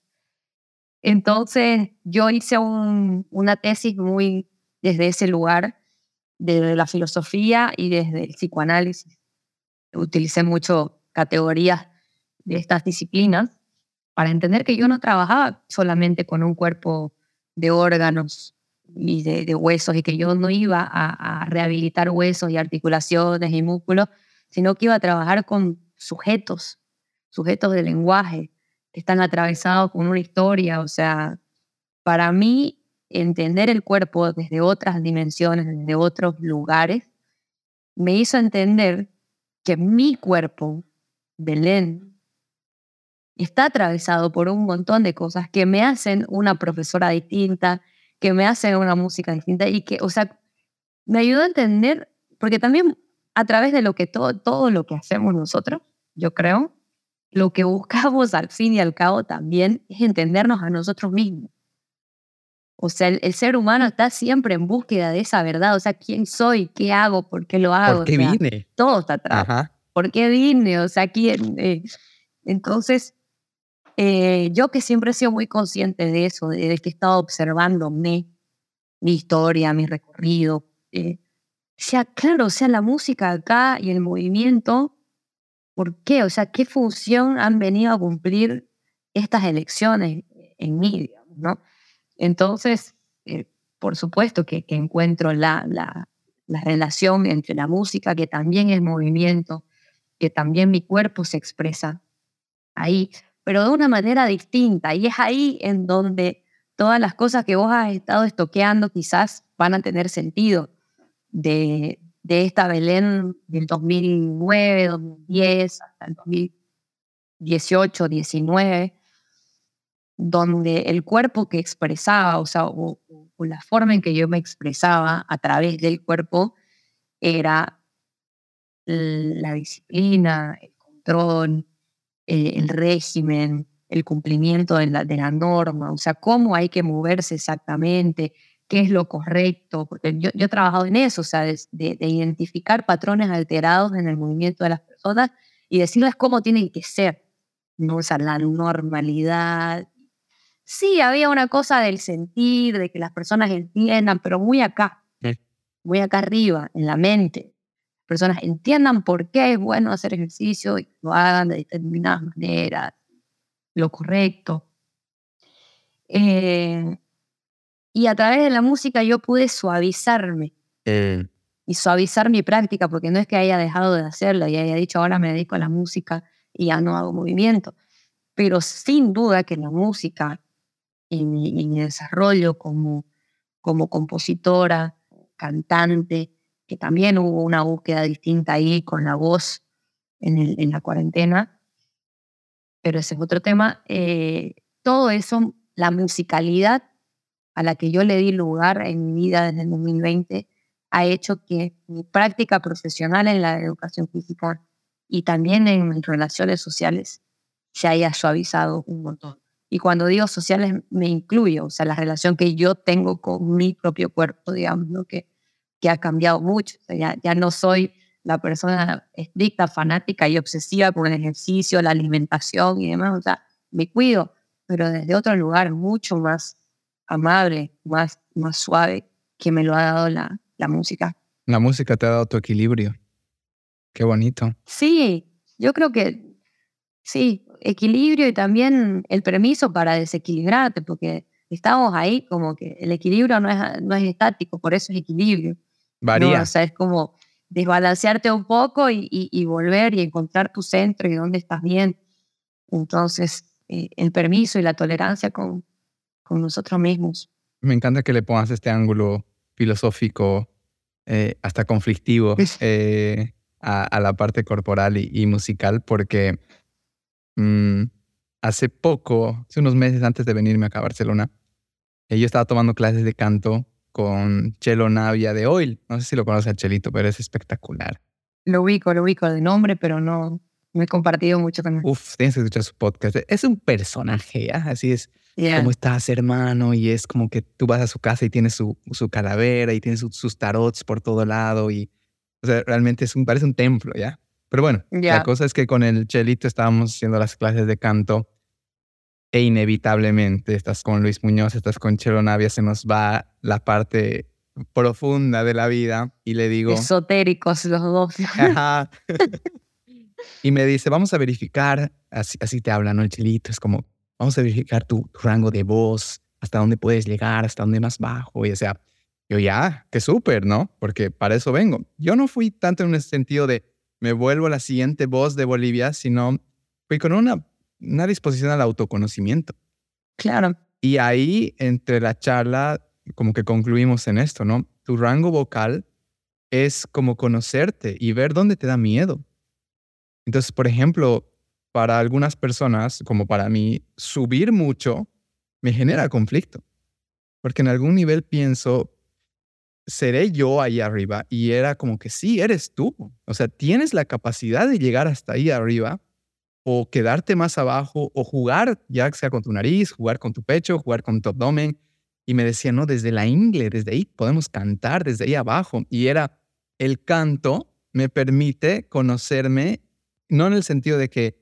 Entonces, yo hice una tesis muy desde ese lugar, desde la filosofía y desde el psicoanálisis. Utilicé mucho categorías de estas disciplinas para entender que yo no trabajaba solamente con un cuerpo de órganos y de, huesos y que yo no iba a, rehabilitar huesos y articulaciones y músculos, sino que iba a trabajar con sujetos, sujetos de lenguaje que están atravesados con una historia. O sea, para mí entender el cuerpo desde otras dimensiones, desde otros lugares, me hizo entender que mi cuerpo, Belén, está atravesado por un montón de cosas que me hacen una profesora distinta, que me hacen una música distinta y que, o sea, me ayudó a entender, porque también a través de lo que todo, todo lo que hacemos nosotros, yo creo, lo que buscamos al fin y al cabo también es entendernos a nosotros mismos. O sea, el, ser humano está siempre en búsqueda de esa verdad. O sea, ¿quién soy? ¿Qué hago? ¿Por qué lo hago? ¿Por qué vine? Todo está atrás. ¿Por qué vine? O sea, ¿quién? Eh, entonces, eh, yo que siempre he sido muy consciente de eso, de, que he estado observándome, mi historia, mi recorrido. Eh, sea, claro, o sea, la música acá y el movimiento, ¿por qué? O sea, ¿qué función han venido a cumplir estas elecciones en mí, ¿no? Entonces, eh, por supuesto que, encuentro la, la, la relación entre la música, que también es movimiento, que también mi cuerpo se expresa ahí, pero de una manera distinta. Y es ahí en donde todas las cosas que vos has estado estoqueando quizás van a tener sentido de, de esta Belén del 2009, 2010 hasta el 2018, 19, donde el cuerpo que expresaba, o sea, o la forma en que yo me expresaba a través del cuerpo era la disciplina, el control, eh, el régimen, el cumplimiento de la, de la, norma, o sea, cómo hay que moverse exactamente, qué es lo correcto, porque yo, yo he trabajado en eso, o sea, de, de, identificar patrones alterados en el movimiento de las personas y decirles cómo tienen que ser, ¿no? O sea, la normalidad. Sí, había una cosa del sentir, de que las personas entiendan, pero muy acá, muy acá arriba, en la mente personas entiendan por qué es bueno hacer ejercicio y lo hagan de determinadas maneras, lo correcto. Eh, y a través de la música yo pude suavizarme mm. y suavizar mi práctica, porque no es que haya dejado de hacerlo y haya dicho ahora me dedico a la música y ya no hago movimiento, pero sin duda que la música y mi, desarrollo como, como compositora, cantante, que también hubo una búsqueda distinta ahí con la voz en, la cuarentena, pero ese es otro tema. Eh, todo eso, la musicalidad a la que yo le di lugar en mi vida desde el 2020, ha hecho que mi práctica profesional en la educación física y también en mis relaciones sociales se haya suavizado un montón. Y cuando digo sociales me incluyo, o sea, la relación que yo tengo con mi propio cuerpo, digamos, que que ha cambiado mucho. ya, ya no soy la persona estricta, fanática y obsesiva por el ejercicio, la alimentación y demás. O sea, me cuido, pero desde otro lugar mucho más amable, más, más suave que me lo ha dado la, la música. La música te ha dado tu equilibrio. Qué bonito. Sí, yo creo que sí, equilibrio y también el permiso para desequilibrarte, porque estamos ahí como que el equilibrio no es, no es estático, por eso es equilibrio. Varía. o sea, es como desbalancearte un poco y, volver y encontrar tu centro y dónde estás bien. Entonces, eh, el permiso y la tolerancia con, con nosotros mismos. Me encanta que le pongas este ángulo filosófico, eh, hasta conflictivo, eh, a, la parte corporal y, musical, porque mm, hace poco, hace unos meses antes de venirme acá a Barcelona, yo estaba tomando clases de canto con Chelo Navia de Oil. No sé si lo conoces al Chelito, pero es espectacular. Lo ubico, lo ubico de nombre, pero no, me he compartido mucho con él. Uf, tienes que escuchar su podcast. Es un personaje, ¿ya? Así es. ¿Cómo estás, hermano? Y es como que tú vas a su casa y tienes su, su calavera y tienes sus tarots por todo lado y, o sea, realmente es un, parece un templo, ¿ya? Pero bueno, la cosa es que con el Chelito estábamos haciendo las clases de canto e inevitablemente estás con Luis Muñoz, estás con Chelo Navia, se nos va la parte profunda de la vida y le digo... Esotéricos los dos. Ajá. y me dice, vamos a verificar, así, así te habla, ¿no? El Chelito es como, vamos a verificar tu, rango de voz, hasta dónde puedes llegar, hasta dónde más bajo, y o sea, yo ya, qué súper, ¿no? Porque para eso vengo. Yo no fui tanto en el sentido de me vuelvo la siguiente voz de Bolivia, sino fui con una una disposición al autoconocimiento. Claro. Y ahí, entre la charla, como que concluimos en esto, ¿no? Tu rango vocal es como conocerte y ver dónde te da miedo. Entonces, por ejemplo, para algunas personas, como para mí, subir mucho me genera conflicto. Porque en algún nivel pienso, seré yo ahí arriba. Y era como que sí, eres tú. O sea, tienes la capacidad de llegar hasta ahí arriba, o quedarte más abajo o jugar, ya sea con tu nariz, jugar con tu pecho, jugar con tu abdomen. Y me decía, no, desde la ingle, desde ahí podemos cantar, desde ahí abajo. Y era, el canto me permite conocerme, no en el sentido de que,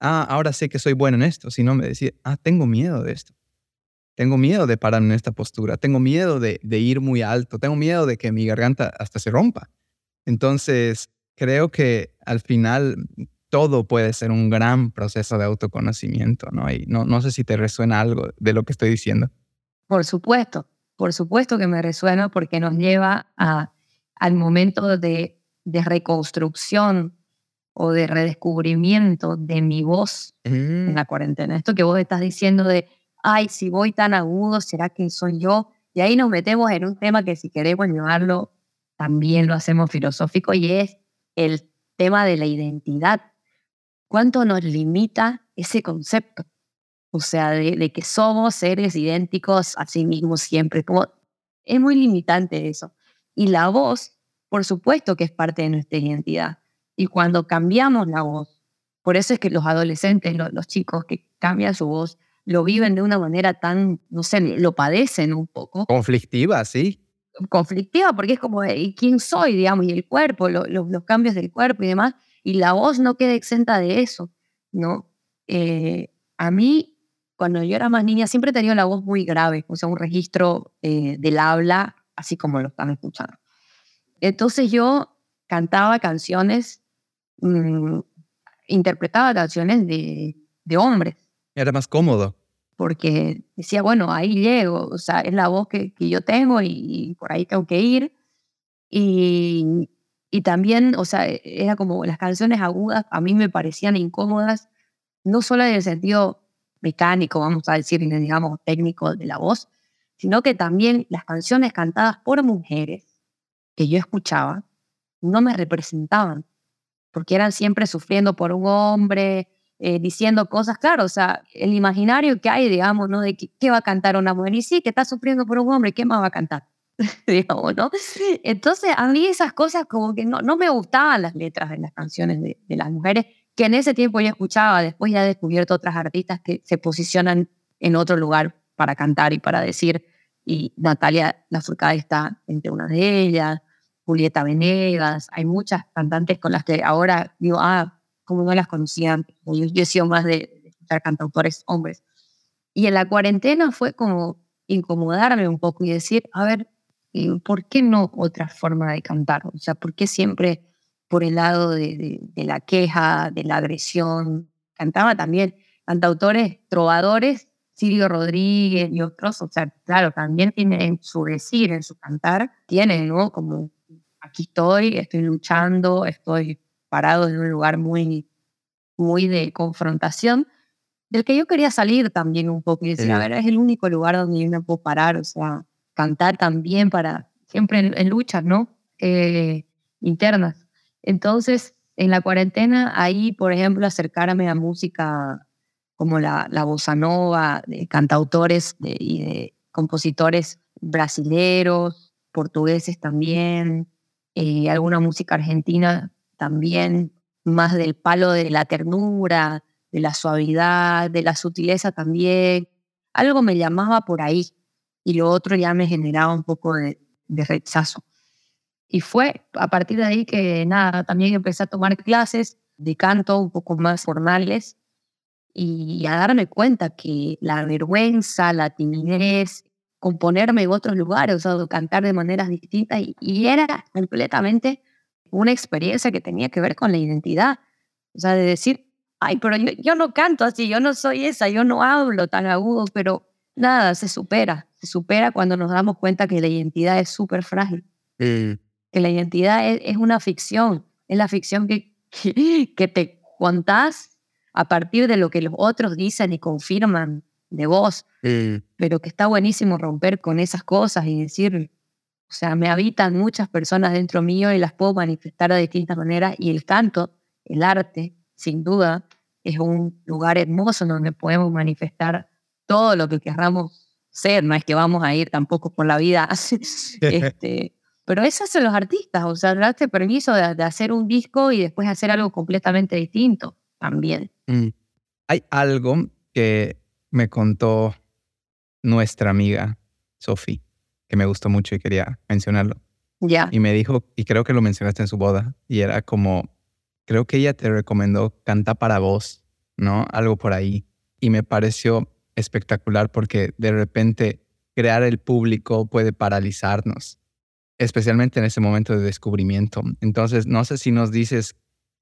ah, ahora sé que soy bueno en esto, sino me decía, ah, tengo miedo de esto. Tengo miedo de parar en esta postura, tengo miedo de, de ir muy alto, tengo miedo de que mi garganta hasta se rompa. Entonces, creo que al final todo puede ser un gran proceso de autoconocimiento, ¿no? Y no, no sé si te resuena algo de lo que estoy diciendo. Por supuesto, por supuesto que me resuena porque nos lleva a, al momento de, de reconstrucción o de redescubrimiento de mi voz en la cuarentena. Esto que vos estás diciendo de, ay, si voy tan agudo, ¿será que soy yo? Y ahí nos metemos en un tema que si queremos llevarlo, también lo hacemos filosófico y es el tema de la identidad cuánto nos limita ese concepto. O sea, de, que somos seres idénticos a sí mismos siempre. Como, es muy limitante eso. Y la voz, por supuesto que es parte de nuestra identidad. Y cuando cambiamos la voz, por eso es que los adolescentes, los, chicos que cambian su voz, lo viven de una manera tan, no sé, lo padecen un poco. Conflictiva, sí. Conflictiva, porque es como, ¿y quién soy? Digamos, y el cuerpo, los cambios del cuerpo y demás y la voz no queda exenta de eso, ¿no? Eh, a mí, cuando yo era más niña, siempre tenía la voz muy grave, o sea, un registro eh, del habla, así como lo están escuchando. Entonces yo cantaba canciones, mm, interpretaba canciones de, de hombres. Era más cómodo. Porque decía, bueno, ahí llego, o sea, es la voz que, que yo tengo y, y, por ahí tengo que ir. Y, y también, o sea, e, era como las canciones agudas a mí me parecían incómodas, no solo en el sentido mecánico, vamos a decir, digamos, técnico de la voz, sino que también las canciones cantadas por mujeres que yo escuchaba no me representaban, porque eran siempre sufriendo por un hombre, eh, diciendo cosas, claro, o sea, el imaginario que hay, digamos, ¿no? De que, qué va a cantar una mujer, y sí, que está sufriendo por un hombre, ¿qué más va a cantar? digamos, ¿no? Entonces, a mí esas cosas como que no, no me gustaban las letras de las canciones de, de, las mujeres, que en ese tiempo ya escuchaba, después ya he descubierto otras artistas que se posicionan en otro lugar para cantar y para decir, y Natalia Lafourcade está entre una de ellas, Julieta Venegas, hay muchas cantantes con las que ahora digo, ah, como no las conocía, yo, yo he sido más de, de escuchar cantautores hombres. Y en la cuarentena fue como incomodarme un poco y decir, a ver, ¿por qué no otra forma de cantar? O sea, ¿por qué siempre por el lado de, la queja, de la agresión? Cantaba también cantautores, trovadores, Silvio Rodríguez y otros, o sea, claro, también tienen su decir, en su cantar, tienen, ¿no? Como, aquí estoy, estoy luchando, estoy parado en un lugar muy, muy de confrontación, del que yo quería salir también un poco y decir, a ver, es el único lugar donde yo me puedo parar, o sea, cantar también para, siempre en, luchas, ¿no? Eh, internas. Entonces, en la cuarentena, ahí, por ejemplo, acercarme a música como la, la bossa nova, de cantautores y de compositores brasileros, portugueses también, eh, alguna música argentina también, más del palo de la ternura, de la suavidad, de la sutileza también. Algo me llamaba por ahí y lo otro ya me generaba un poco de, de rechazo. Y fue a partir de ahí que nada, también empecé a tomar clases de canto un poco más formales y a darme cuenta que la vergüenza, la timidez, componerme en otros lugares, o sea, cantar de maneras distintas y, era completamente una experiencia que tenía que ver con la identidad. O sea, de decir, ay, pero yo, no canto así, yo no soy esa, yo no hablo tan agudo, pero nada, se supera, se supera cuando nos damos cuenta que la identidad es súper frágil. Mm. Que la identidad es, una ficción, es la ficción que, que, te contás a partir de lo que los otros dicen y confirman de vos, mm. pero que está buenísimo romper con esas cosas y decir, o sea, me habitan muchas personas dentro mío y las puedo manifestar de distintas maneras y el canto, el arte, sin duda, es un lugar hermoso donde podemos manifestar todo lo que querramos ser, no es que vamos a ir tampoco por la vida. este, pero eso hacen los artistas, o sea, darte permiso de, hacer un disco y después hacer algo completamente distinto también. Mm. Hay algo que me contó nuestra amiga Sophie, que me gustó mucho y quería mencionarlo. Ya. Y me dijo, y creo que lo mencionaste en su boda, y era como, creo que ella te recomendó canta para vos, ¿no? Algo por ahí. Y me pareció espectacular porque de repente crear el público puede paralizarnos, especialmente en ese momento de descubrimiento. Entonces, no sé si nos dices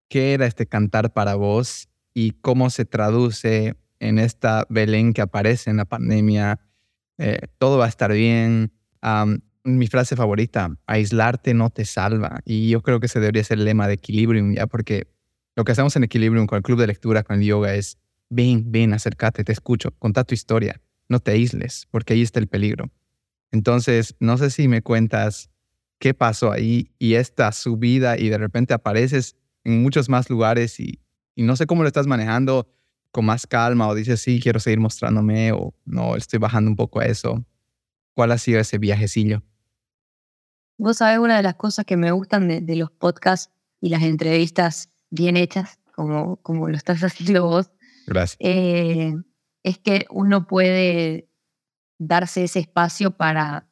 qué era este cantar para vos y cómo se traduce en esta Belén que aparece en la pandemia, eh, todo va a estar bien. mi frase favorita, aislarte no te salva. Y yo creo que ese debería ser el lema de Equilibrium, ya porque lo que hacemos en Equilibrium con el club de lectura, con el yoga, es ven, ven, acércate, te escucho, contá tu historia, no te aísles, porque ahí está el peligro. Entonces, no sé si me cuentas qué pasó ahí y esta subida y de repente apareces en muchos más lugares y, no sé cómo lo estás manejando con más calma o dices, sí, quiero seguir mostrándome o no, estoy bajando un poco a eso? ¿Cuál ha sido ese viajecillo? Vos sabés, una de las cosas que me gustan de, los podcasts y las entrevistas bien hechas, como, como lo estás haciendo vos, Gracias. Eh, es que uno puede darse ese espacio para,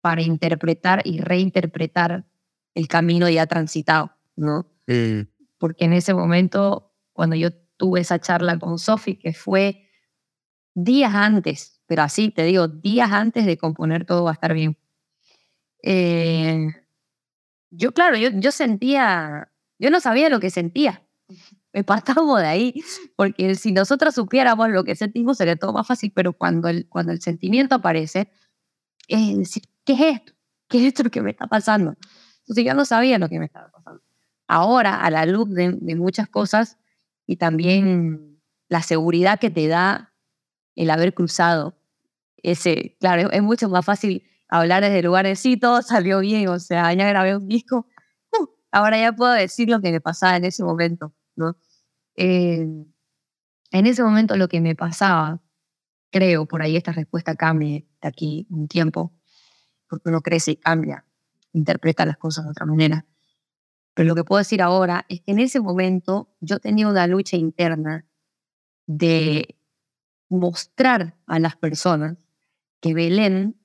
para interpretar y reinterpretar el camino ya transitado, ¿no? Mm. Porque en ese momento, cuando yo tuve esa charla con Sofi, que fue días antes, pero así te digo, días antes de componer todo va a estar bien. Eh, yo, claro, yo, yo sentía, yo no sabía lo que sentía. Partamos de ahí, porque si nosotros supiéramos lo que sentimos sería todo más fácil, pero cuando el, cuando el sentimiento aparece, es decir, ¿qué es esto? ¿Qué es esto que me está pasando? Entonces yo no sabía lo que me estaba pasando. Ahora, a la luz de, de muchas cosas, y también la seguridad que te da el haber cruzado ese, claro, es, mucho más fácil hablar desde lugares, sí, todo salió bien, o sea, ya grabé un disco, uh, ahora ya puedo decir lo que me pasaba en ese momento, ¿no? Eh, en ese momento lo que me pasaba, creo, por ahí esta respuesta cambie de aquí un tiempo, porque uno crece y cambia, interpreta las cosas de otra manera. Pero lo que puedo decir ahora es que en ese momento yo tenía una lucha interna de mostrar a las personas que Belén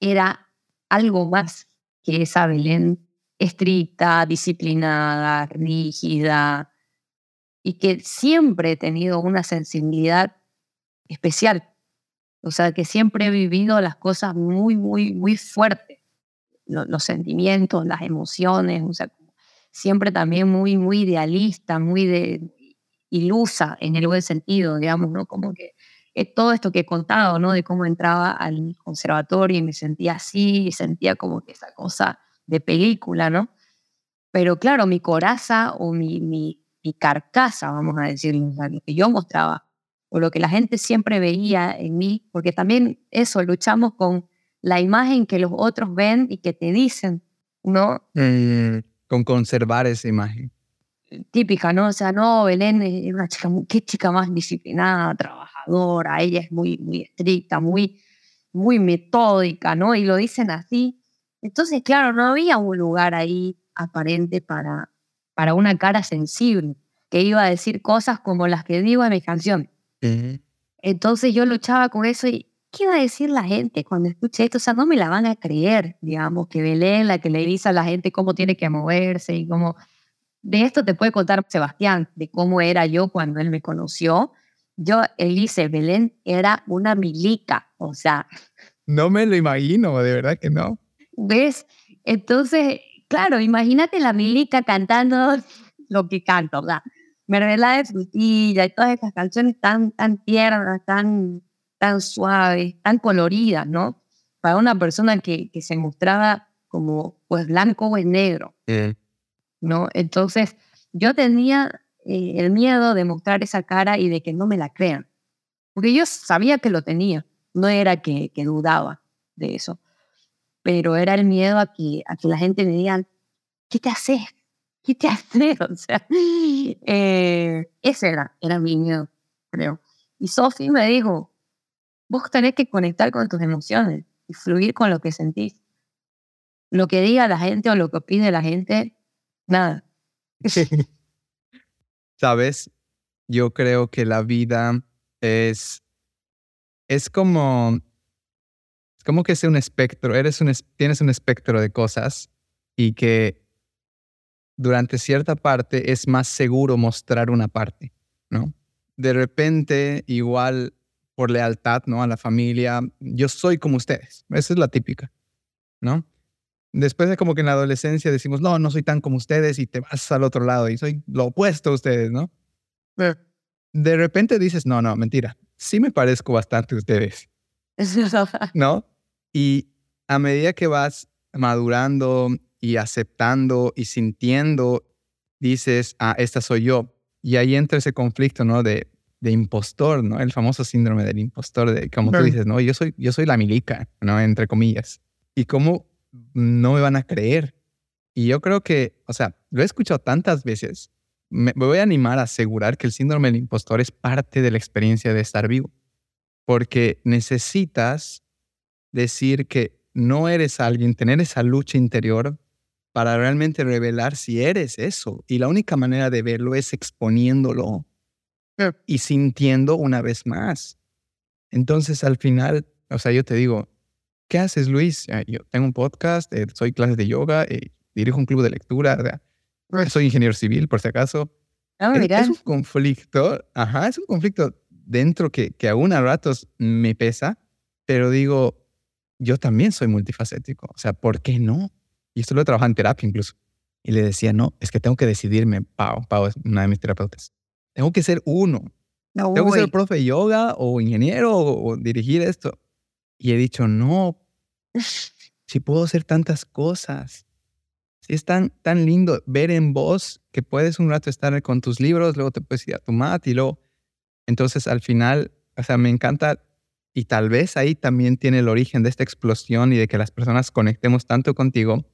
era algo más que esa Belén estricta, disciplinada, rígida, y que siempre he tenido una sensibilidad especial. O sea, que siempre he vivido las cosas muy, muy, muy fuertes. Los, los sentimientos, las emociones, o sea, siempre también muy, muy idealista, muy de, ilusa en el buen sentido, digamos, ¿no? Como que todo esto que he contado, ¿no? De cómo entraba al conservatorio y me sentía así, y sentía como que esa cosa de película, ¿no? Pero claro, mi coraza o mi, mi, mi carcasa, vamos a decir, lo que yo mostraba o lo que la gente siempre veía en mí, porque también eso, luchamos con la imagen que los otros ven y que te dicen, ¿no? Mm, con conservar esa imagen. Típica, ¿no? O sea, no, Belén es una chica, qué chica más disciplinada, trabajadora, ella es muy, muy estricta, muy, muy metódica, ¿no? Y lo dicen así. Entonces, claro, no había un lugar ahí aparente para, para una cara sensible que iba a decir cosas como las que digo en mi canción. Entonces yo luchaba con eso y ¿qué iba a decir la gente cuando escuche esto? O sea, no me la van a creer, digamos, que Belén, la que le dice a la gente cómo tiene que moverse y cómo... De esto te puede contar Sebastián, de cómo era yo cuando él me conoció. Yo, él dice, Belén era una milica, o sea... No me lo imagino, de verdad que no. ¿Ves? Entonces, claro, imagínate la milica cantando lo que canto, ¿verdad? Mermelada de frutilla y todas esas canciones tan, tan tiernas, tan, tan suaves, tan coloridas, ¿no? Para una persona que, que se mostraba como pues blanco o negro, ¿no? Entonces yo tenía eh, el miedo de mostrar esa cara y de que no me la crean, porque yo sabía que lo tenía, no era que, que dudaba de eso, pero era el miedo a que, a que la gente me diga, ¿qué te haces? ¿qué te haces? O sea, eh, ese era, era mi miedo, creo. Y Sophie me dijo, vos tenés que conectar con tus emociones y fluir con lo que sentís. Lo que diga la gente o lo que opine la gente, nada. Sabes, yo creo que la vida es, es como, es como que es un espectro, eres un, tienes un espectro de cosas y que durante cierta parte es más seguro mostrar una parte, ¿no? De repente, igual por lealtad, ¿no? A la familia, yo soy como ustedes. Esa es la típica, ¿no? Después de como que en la adolescencia decimos, no, no soy tan como ustedes y te vas al otro lado y soy lo opuesto a ustedes, ¿no? De repente dices, no, no, mentira. Sí me parezco bastante a ustedes. ¿No? Y a medida que vas madurando y aceptando y sintiendo, dices, ah, esta soy yo. Y ahí entra ese conflicto, ¿no? De, de impostor, ¿no? El famoso síndrome del impostor, de como tú dices, ¿no? Yo soy, yo soy la milica, ¿no? Entre comillas. Y cómo no me van a creer. Y yo creo que, o sea, lo he escuchado tantas veces. Me, me voy a animar a asegurar que el síndrome del impostor es parte de la experiencia de estar vivo. Porque necesitas decir que no eres alguien, tener esa lucha interior para realmente revelar si eres eso. Y la única manera de verlo es exponiéndolo y sintiendo una vez más. Entonces, al final, o sea, yo te digo, ¿qué haces, Luis? Yo tengo un podcast, eh, soy clases de yoga, eh, dirijo un club de lectura, soy ingeniero civil, por si acaso. Ah, es, un conflicto, ajá, es un conflicto dentro que, que aún a ratos me pesa, pero digo, yo también soy multifacético. O sea, ¿por qué no? Y esto lo he trabajado en terapia incluso. Y le decía, no, es que tengo que decidirme, Pau, Pau es una de mis terapeutas. Tengo que ser uno. No, tengo que ser profe de yoga o ingeniero o, dirigir esto. Y he dicho, no, si puedo hacer tantas cosas. Si es tan, tan lindo ver en vos que puedes un rato estar con tus libros, luego te puedes ir a tu mat y luego... Entonces al final, o sea, me encanta y tal vez ahí también tiene el origen de esta explosión y de que las personas conectemos tanto contigo,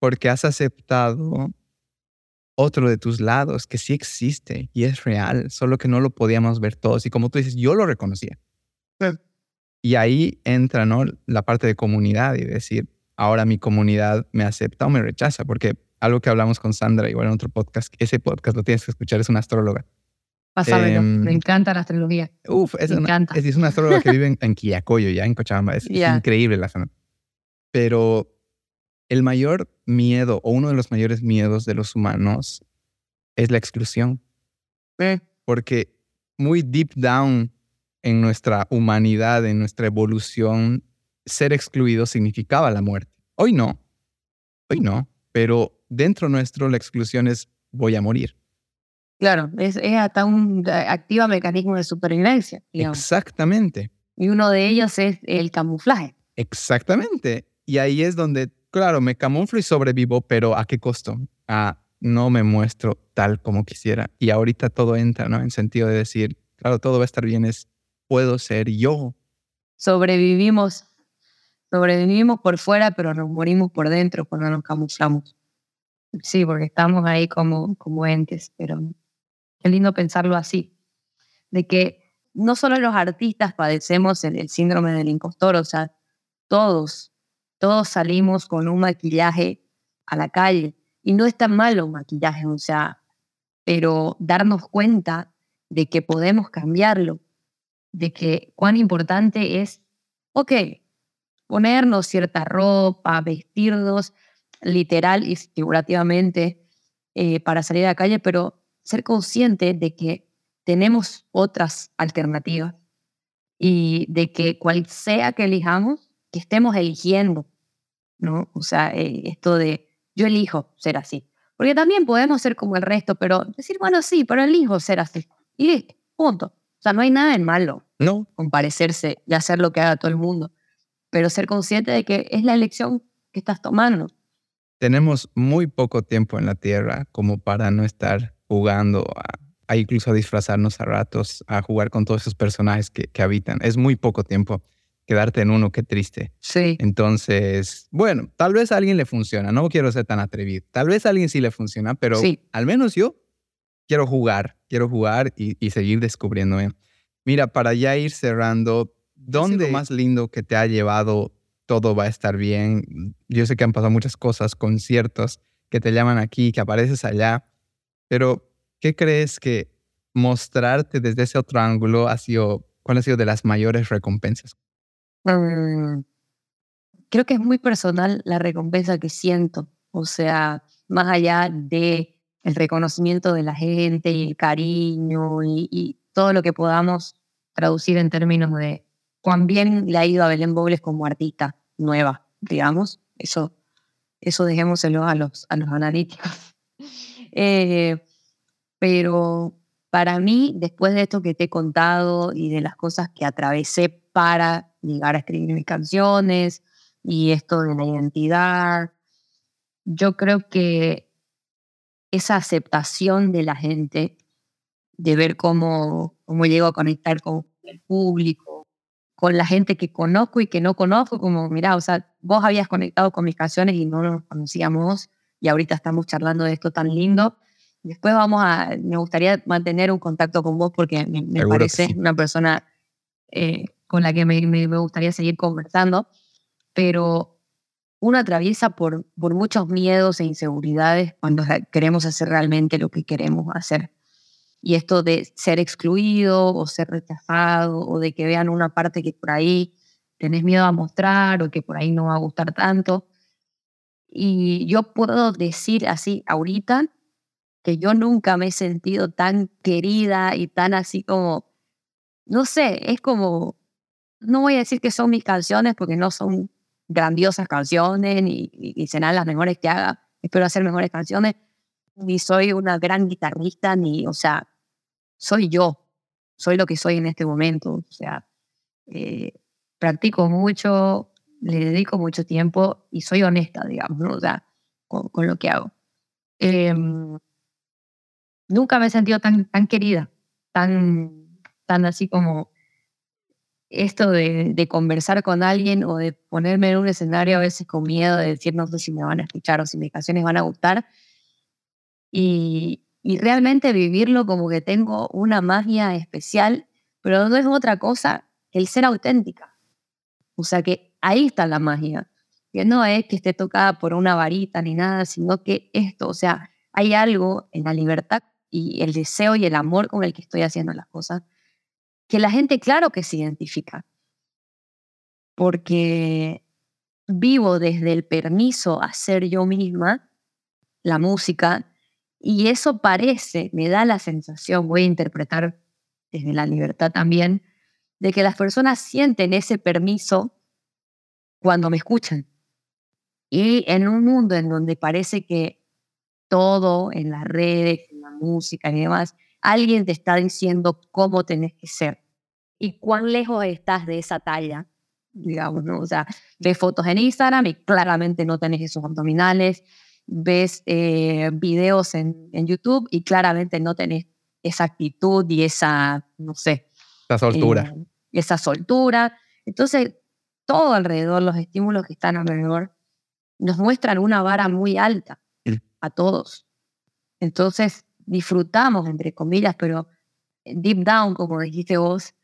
porque has aceptado otro de tus lados que sí existe y es real, solo que no lo podíamos ver todos. Y como tú dices, yo lo reconocía. Y ahí entra ¿no? la parte de comunidad y decir, ahora mi comunidad me acepta o me rechaza, porque algo que hablamos con Sandra igual en otro podcast, ese podcast lo tienes que escuchar, es una astróloga. Pásamelo, me em, encanta la astrología. Uf, es, una, es, es, una astróloga que vive en, en Quillacoyo, ya en Cochabamba, es, es increíble la zona. Pero el mayor miedo o uno de los mayores miedos de los humanos es la exclusión. Porque muy deep down en nuestra humanidad, en nuestra evolución, ser excluido significaba la muerte. Hoy no, hoy no, pero dentro nuestro la exclusión es voy a morir. Claro, es, hasta un activa mecanismo de supervivencia. Exactamente. Y uno de ellos es el camuflaje. Exactamente. Y ahí es donde claro, me camuflo y sobrevivo, pero ¿a qué costo? A no me muestro tal como quisiera. Y ahorita todo entra, ¿no? En sentido de decir, claro, todo va a estar bien, es puedo ser yo. Sobrevivimos, sobrevivimos por fuera, pero nos morimos por dentro cuando nos camuflamos. Sí, porque estamos ahí como, como entes, pero qué lindo pensarlo así, de que no solo los artistas padecemos el, síndrome del impostor, o sea, todos, todos salimos con un maquillaje a la calle y no es tan malo un maquillaje, o sea, pero darnos cuenta de que podemos cambiarlo, de que cuán importante es, ok, ponernos cierta ropa, vestirnos literal y figurativamente eh, para salir a la calle, pero ser consciente de que tenemos otras alternativas y de que cual sea que elijamos, que estemos eligiendo, ¿no? O sea, eh, esto de yo elijo ser así. Porque también podemos ser como el resto, pero decir, bueno, sí, pero elijo ser así. Y listo, punto. O sea, no hay nada en malo no. con parecerse y hacer lo que haga todo el mundo, pero ser consciente de que es la elección que estás tomando. Tenemos muy poco tiempo en la Tierra como para no estar jugando a, incluso a disfrazarnos a ratos, a jugar con todos esos personajes que, que habitan. Es muy poco tiempo quedarte en uno, qué triste. Sí. Entonces, bueno, tal vez a alguien le funciona, no quiero ser tan atrevido. Tal vez a alguien sí le funciona, pero al menos yo quiero jugar, quiero jugar y, seguir descubriéndome. Mira, para ya ir cerrando, ¿dónde lo más lindo que te ha llevado todo va a estar bien? Yo sé que han pasado muchas cosas, conciertos que te llaman aquí, que apareces allá, pero ¿qué crees que mostrarte desde ese otro ángulo ha sido, cuál ha sido de las mayores recompensas? Mm, creo que es muy personal la recompensa que siento. O sea, más allá de el reconocimiento de la gente y el cariño y, todo lo que podamos traducir en términos de cuán bien le ha ido a Belén Bobles como artista nueva, digamos. Eso, eso dejémoselo a los, a los analíticos. Eh, pero para mí, después de esto que te he contado y de las cosas que atravesé para llegar a escribir mis canciones y esto de la identidad, yo creo que esa aceptación de la gente, de ver cómo, cómo llego a conectar con el público, con la gente que conozco y que no conozco, como, mira, o sea, vos habías conectado con mis canciones y no nos conocíamos y ahorita estamos charlando de esto tan lindo. Después vamos a, me gustaría mantener un contacto con vos porque me, parece una persona eh, con la que me, me, gustaría seguir conversando, pero uno atraviesa por, por muchos miedos e inseguridades cuando queremos hacer realmente lo que queremos hacer. Y esto de ser excluido o ser rechazado o de que vean una parte que por ahí tenés miedo a mostrar o que por ahí no va a gustar tanto. Y yo puedo decir así ahorita que yo nunca me he sentido tan querida y tan así como, no sé, es como, no voy a decir que son mis canciones porque no son grandiosas canciones, ni, ni serán las mejores que haga. Espero hacer mejores canciones. Ni soy una gran guitarrista, ni, o sea, soy yo. Soy lo que soy en este momento. O sea, eh, practico mucho, le dedico mucho tiempo y soy honesta, digamos, ¿no? o sea, con, lo que hago. Em, nunca me he sentido tan, tan querida, tan, tan así como esto de, conversar con alguien o de ponerme en un escenario a veces con miedo de decir no sé si me van a escuchar o si mis canciones van a gustar. Y, y realmente vivirlo como que tengo una magia especial, pero no es otra cosa que el ser auténtica. O sea que ahí está la magia, que no es que esté tocada por una varita ni nada, sino que esto, o sea, hay algo en la libertad y el deseo y el amor con el que estoy haciendo las cosas que la gente claro que se identifica, porque vivo desde el permiso a ser yo misma, la música, y eso parece, me da la sensación, voy a interpretar desde la libertad también, de que las personas sienten ese permiso cuando me escuchan. Y en un mundo en donde parece que todo en las redes, en la música y demás, alguien te está diciendo cómo tenés que ser y cuán lejos estás de esa talla, digamos, ¿no? O sea, ves fotos en Instagram y claramente no tenés esos abdominales, ves eh, videos en, en, YouTube y claramente no tenés esa actitud y esa, no sé. Esa soltura. Eh, esa soltura. Entonces, todo alrededor, los estímulos que están alrededor, nos muestran una vara muy alta a todos. Entonces, disfrutamos, entre comillas, pero deep down, como dijiste vos,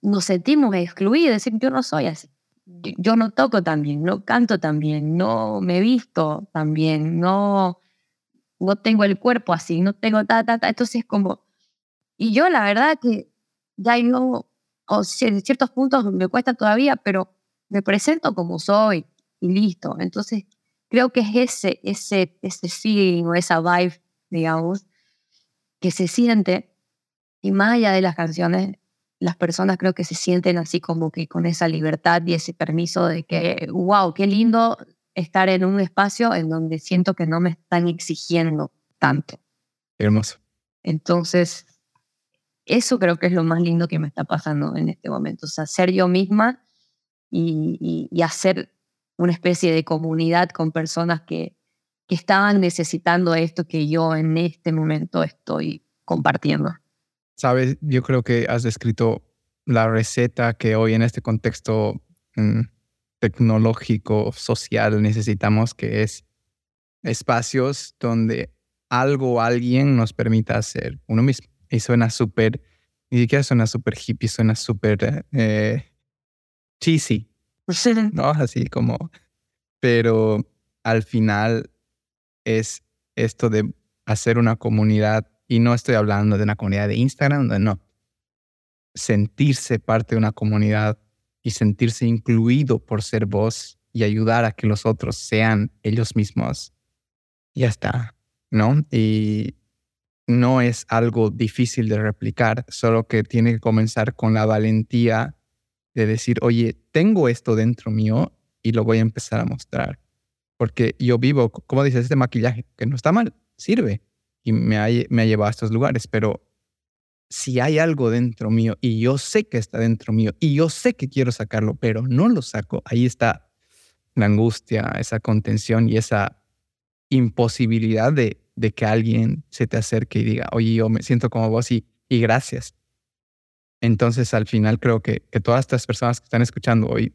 nos sentimos excluidos, decir, yo no soy así. Yo, yo no toco tan bien, no canto tan bien, no me visto tan bien, no, no tengo el cuerpo así, no tengo ta, ta, ta. Entonces, como, y yo la verdad que ya yo, o sea, en ciertos puntos me cuesta todavía, pero me presento como soy y listo. Entonces, creo que es ese, ese, ese feeling o esa vibe, digamos, que se siente, y más allá de las canciones, las personas creo que se sienten así como que con esa libertad y ese permiso de que, wow, qué lindo estar en un espacio en donde siento que no me están exigiendo tanto. Hermoso. Entonces, eso creo que es lo más lindo que me está pasando en este momento. O sea, ser yo misma y, hacer una especie de comunidad con personas que, que estaban necesitando esto que yo en este momento estoy compartiendo. Sabes, yo creo que has descrito la receta que hoy en este contexto mm, tecnológico, social, necesitamos, que es espacios donde algo o alguien nos permita ser uno mismo. Y suena súper, ni siquiera suena súper hippie, suena súper eh, cheesy, ¿no? Así como, pero al final es esto de hacer una comunidad, y no estoy hablando de una comunidad de Instagram, no, sentirse parte de una comunidad y sentirse incluido por ser vos y ayudar a que los otros sean ellos mismos, ya está, ¿no? Y no es algo difícil de replicar, solo que tiene que comenzar con la valentía de decir, oye, tengo esto dentro mío y lo voy a empezar a mostrar. Porque yo vivo, como dices, este maquillaje, que no está mal, sirve y me ha, me ha llevado a estos lugares, pero si hay algo dentro mío y yo sé que está dentro mío y yo sé que quiero sacarlo, pero no lo saco, ahí está la angustia, esa contención y esa imposibilidad de, de que alguien se te acerque y diga, oye, yo me siento como vos y, y gracias. Entonces, al final creo que, que todas estas personas que están escuchando hoy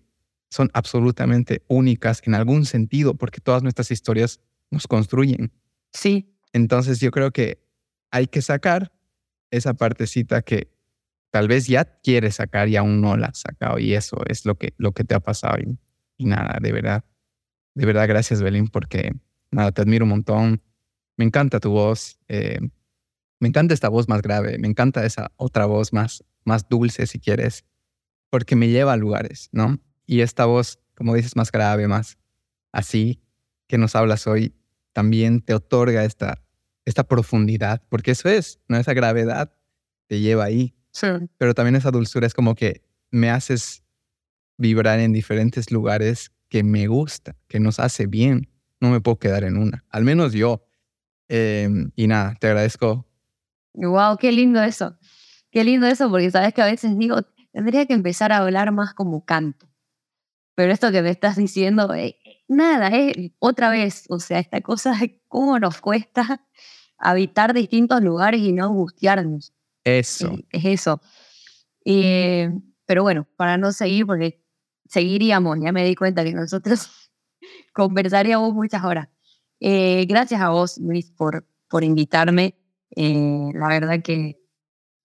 son absolutamente únicas en algún sentido, porque todas nuestras historias nos construyen. Sí. Entonces, yo creo que hay que sacar esa partecita que tal vez ya quieres sacar y aún no la has sacado, y eso es lo que, lo que te ha pasado. Y, y nada, de verdad, de verdad, gracias, Belén, porque nada, te admiro un montón. Me encanta tu voz. Eh, me encanta esta voz más grave. Me encanta esa otra voz más, más dulce, si quieres, porque me lleva a lugares, ¿no? Y esta voz, como dices, más grave, más así, que nos hablas hoy, también te otorga esta, esta profundidad, porque eso es, ¿no? Esa gravedad te lleva ahí. Sí. Pero también esa dulzura es como que me haces vibrar en diferentes lugares que me gusta, que nos hace bien. No me puedo quedar en una, al menos yo. Eh, y nada, te agradezco. Wow, qué lindo eso. Qué lindo eso, porque sabes que a veces digo, tendría que empezar a hablar más como canto. Pero esto que me estás diciendo, eh, nada, es otra vez, o sea, esta cosa de cómo nos cuesta habitar distintos lugares y no angustiarnos. Eso. Es, es eso. Pero bueno, para no seguir, porque seguiríamos, ya me di cuenta que nosotros conversaríamos muchas horas. Eh, gracias a vos, Luis, por, por invitarme. Eh, la verdad que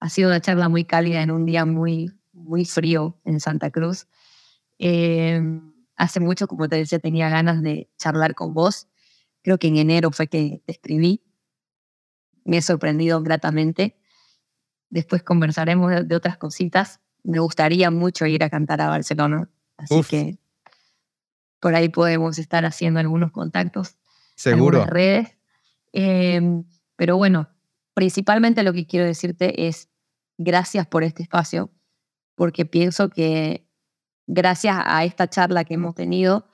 ha sido una charla muy cálida en un día muy, muy frío en Santa Cruz. Eh, hace mucho, como te decía, tenía ganas de charlar con vos. Creo que en enero fue que te escribí. Me he sorprendido gratamente. Después conversaremos de, de otras cositas. Me gustaría mucho ir a cantar a Barcelona. Así Uf. que por ahí podemos estar haciendo algunos contactos. Seguro. redes. Eh, pero bueno, principalmente lo que quiero decirte es gracias por este espacio, porque pienso que gracias a esta charla que hemos tenido,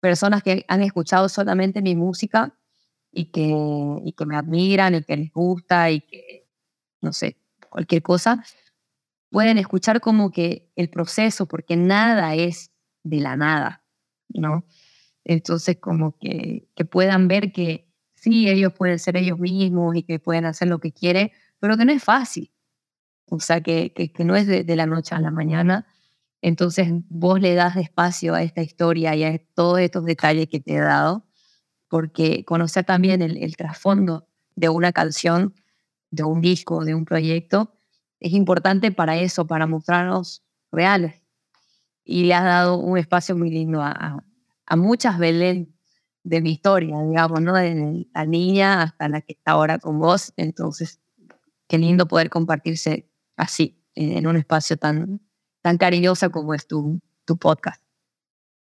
personas que han escuchado solamente mi música y que, y que me admiran y que les gusta y que, no sé, cualquier cosa, pueden escuchar como que el proceso, porque nada es de la nada, ¿no? Entonces, como que, que puedan ver que sí, ellos pueden ser ellos mismos y que pueden hacer lo que quieren, pero que no es fácil. O sea, que, que, no es de, la noche a la mañana. Entonces vos le das espacio a esta historia y a todos estos detalles que te he dado, porque conocer también el, el trasfondo de una canción, de un disco, de un proyecto, es importante para eso, para mostrarnos reales. Y le has dado un espacio muy lindo a, a, muchas Belén de mi historia, digamos, ¿no? Desde la niña hasta la que está ahora con vos. Entonces, qué lindo poder compartirse así, en un espacio tan, tan cariñoso como es tu, tu podcast.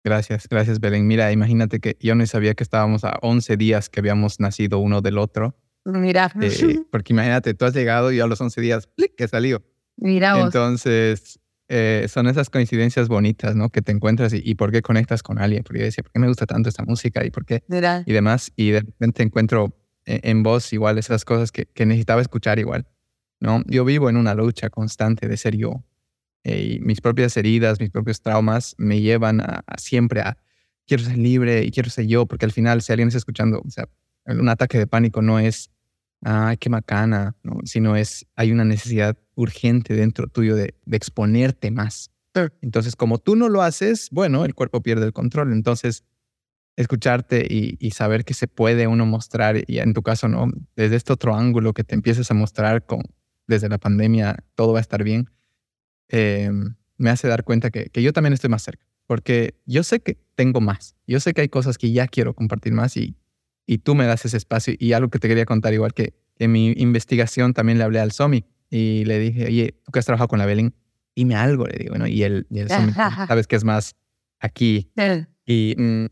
Gracias, gracias Belén. Mira, imagínate que yo no sabía que estábamos a 11 días que habíamos nacido uno del otro. Mira. Eh, porque imagínate, tú has llegado y a los 11 días, ¡plic! que salió. Mira Entonces, eh, son esas coincidencias bonitas, ¿no? Que te encuentras y, por qué conectas con alguien. Porque yo decía, ¿por qué me gusta tanto esta música? ¿Y por qué? Y demás. Y de repente encuentro en, en vos igual esas cosas que, que, necesitaba escuchar igual, ¿no? Yo vivo en una lucha constante de ser yo. Eh, y mis propias heridas, mis propios traumas me llevan a, a siempre a quiero ser libre y quiero ser yo, porque al final si alguien está escuchando, o sea, un ataque de pánico no es ay, qué macana, ¿no? sino es, hay una necesidad urgente dentro tuyo de, exponerte más. Entonces, como tú no lo haces, bueno, el cuerpo pierde el control. Entonces, escucharte y, saber que se puede uno mostrar, y en tu caso, ¿no? Desde este otro ángulo que te empieces a mostrar con, desde la pandemia, todo va a estar bien, eh, me hace dar cuenta que, que yo también estoy más cerca. Porque yo sé que tengo más. Yo sé que hay cosas que ya quiero compartir más y, y tú me das ese espacio. Y algo que te quería contar, igual que en mi investigación también le hablé al SOMI y le dije, oye, tú que has trabajado con la Belén, dime algo, le digo, ¿no? Y el, y el SOMI, sabes que es más aquí. Y, mm,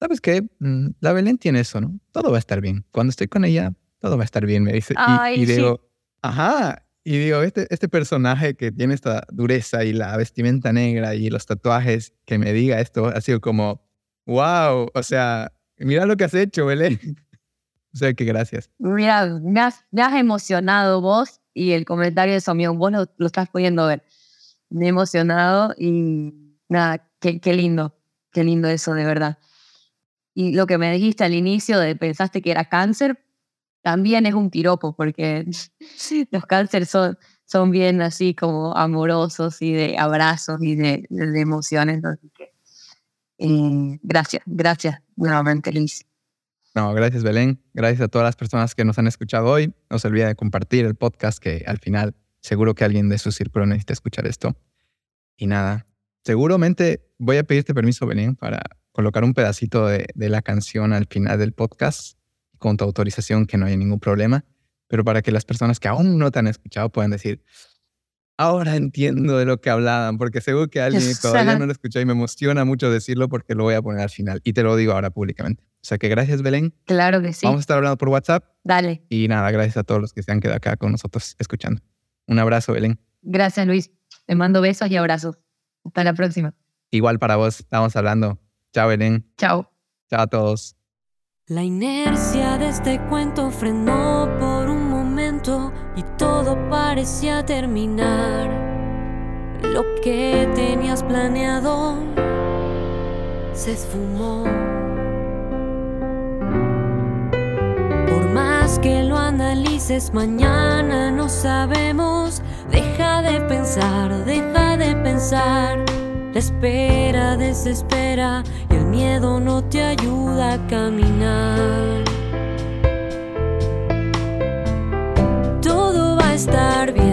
¿sabes qué? Mm, la Belén tiene eso, ¿no? Todo va a estar bien. Cuando estoy con ella, todo va a estar bien, me dice. y, digo, ajá. Y digo, este, este personaje que tiene esta dureza y la vestimenta negra y los tatuajes, que me diga esto, ha sido como, wow, o sea, Mira lo que has hecho, Belén. O sea, que gracias. Mira, me has, emocionado vos y el comentario de Somión, vos lo, estás pudiendo ver. Me he emocionado y nada, qué, qué lindo, qué lindo eso, de verdad. Y lo que me dijiste al inicio de pensaste que era cáncer, también es un tiropo, porque los cánceres son, son bien así como amorosos y de abrazos y de, de emociones. Entonces, eh, gracias, gracias nuevamente, Luis. No, gracias, Belén. Gracias a todas las personas que nos han escuchado hoy. No se olvide de compartir el podcast, que al final seguro que alguien de su círculo necesita escuchar esto. Y nada, seguramente voy a pedirte permiso, Belén, para colocar un pedacito de, de la canción al final del podcast con tu autorización, que no haya ningún problema, pero para que las personas que aún no te han escuchado puedan decir, ahora entiendo de lo que hablaban, porque seguro que alguien todavía no lo escuchó y me emociona mucho decirlo porque lo voy a poner al final y te lo digo ahora públicamente. O sea que gracias, Belén. Claro que sí. Vamos a estar hablando por WhatsApp. Dale. Y nada, gracias a todos los que se han quedado acá con nosotros escuchando. Un abrazo, Belén. Gracias, Luis. Te mando besos y abrazos. Hasta la próxima. Igual para vos, estamos hablando. Chao, Belén. Chao. Chao a todos. La inercia de este cuento frenó por un y todo parecía terminar. Lo que tenías planeado se esfumó. Por más que lo analices mañana, no sabemos. Deja de pensar, deja de pensar. La espera desespera y el miedo no te ayuda a caminar. Estar bien.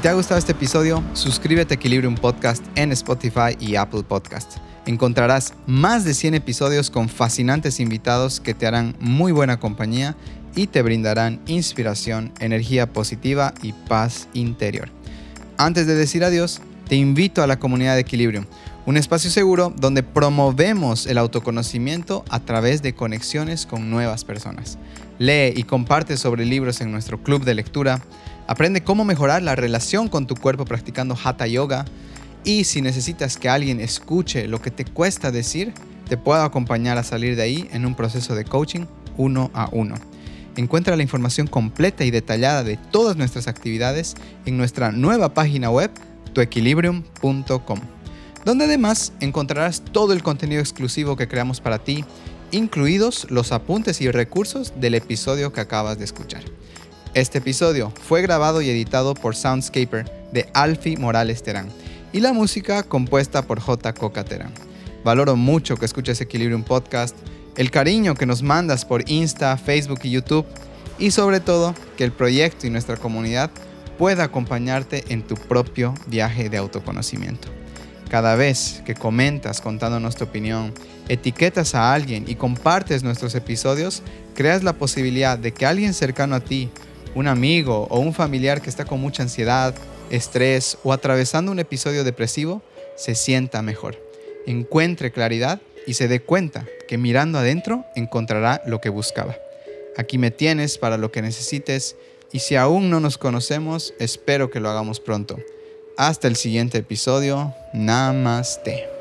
Te ha gustado este episodio, suscríbete a Equilibrium Podcast en Spotify y Apple Podcast. Encontrarás más de 100 episodios con fascinantes invitados que te harán muy buena compañía y te brindarán inspiración, energía positiva y paz interior. Antes de decir adiós, te invito a la comunidad de Equilibrium un espacio seguro donde promovemos el autoconocimiento a través de conexiones con nuevas personas. Lee y comparte sobre libros en nuestro club de lectura, aprende cómo mejorar la relación con tu cuerpo practicando hatha yoga y si necesitas que alguien escuche lo que te cuesta decir, te puedo acompañar a salir de ahí en un proceso de coaching uno a uno. Encuentra la información completa y detallada de todas nuestras actividades en nuestra nueva página web, tuequilibrium.com, donde además encontrarás todo el contenido exclusivo que creamos para ti, incluidos los apuntes y recursos del episodio que acabas de escuchar. Este episodio fue grabado y editado por Soundscaper de Alfie Morales Terán y la música compuesta por J. Coca Terán. Valoro mucho que escuches Equilibrium Podcast el cariño que nos mandas por Insta, Facebook y YouTube y sobre todo que el proyecto y nuestra comunidad pueda acompañarte en tu propio viaje de autoconocimiento. Cada vez que comentas contándonos tu opinión, etiquetas a alguien y compartes nuestros episodios, creas la posibilidad de que alguien cercano a ti, un amigo o un familiar que está con mucha ansiedad, estrés o atravesando un episodio depresivo, se sienta mejor, encuentre claridad y se dé cuenta que mirando adentro encontrará lo que buscaba. Aquí me tienes para lo que necesites y si aún no nos conocemos, espero que lo hagamos pronto. Hasta el siguiente episodio. Namaste.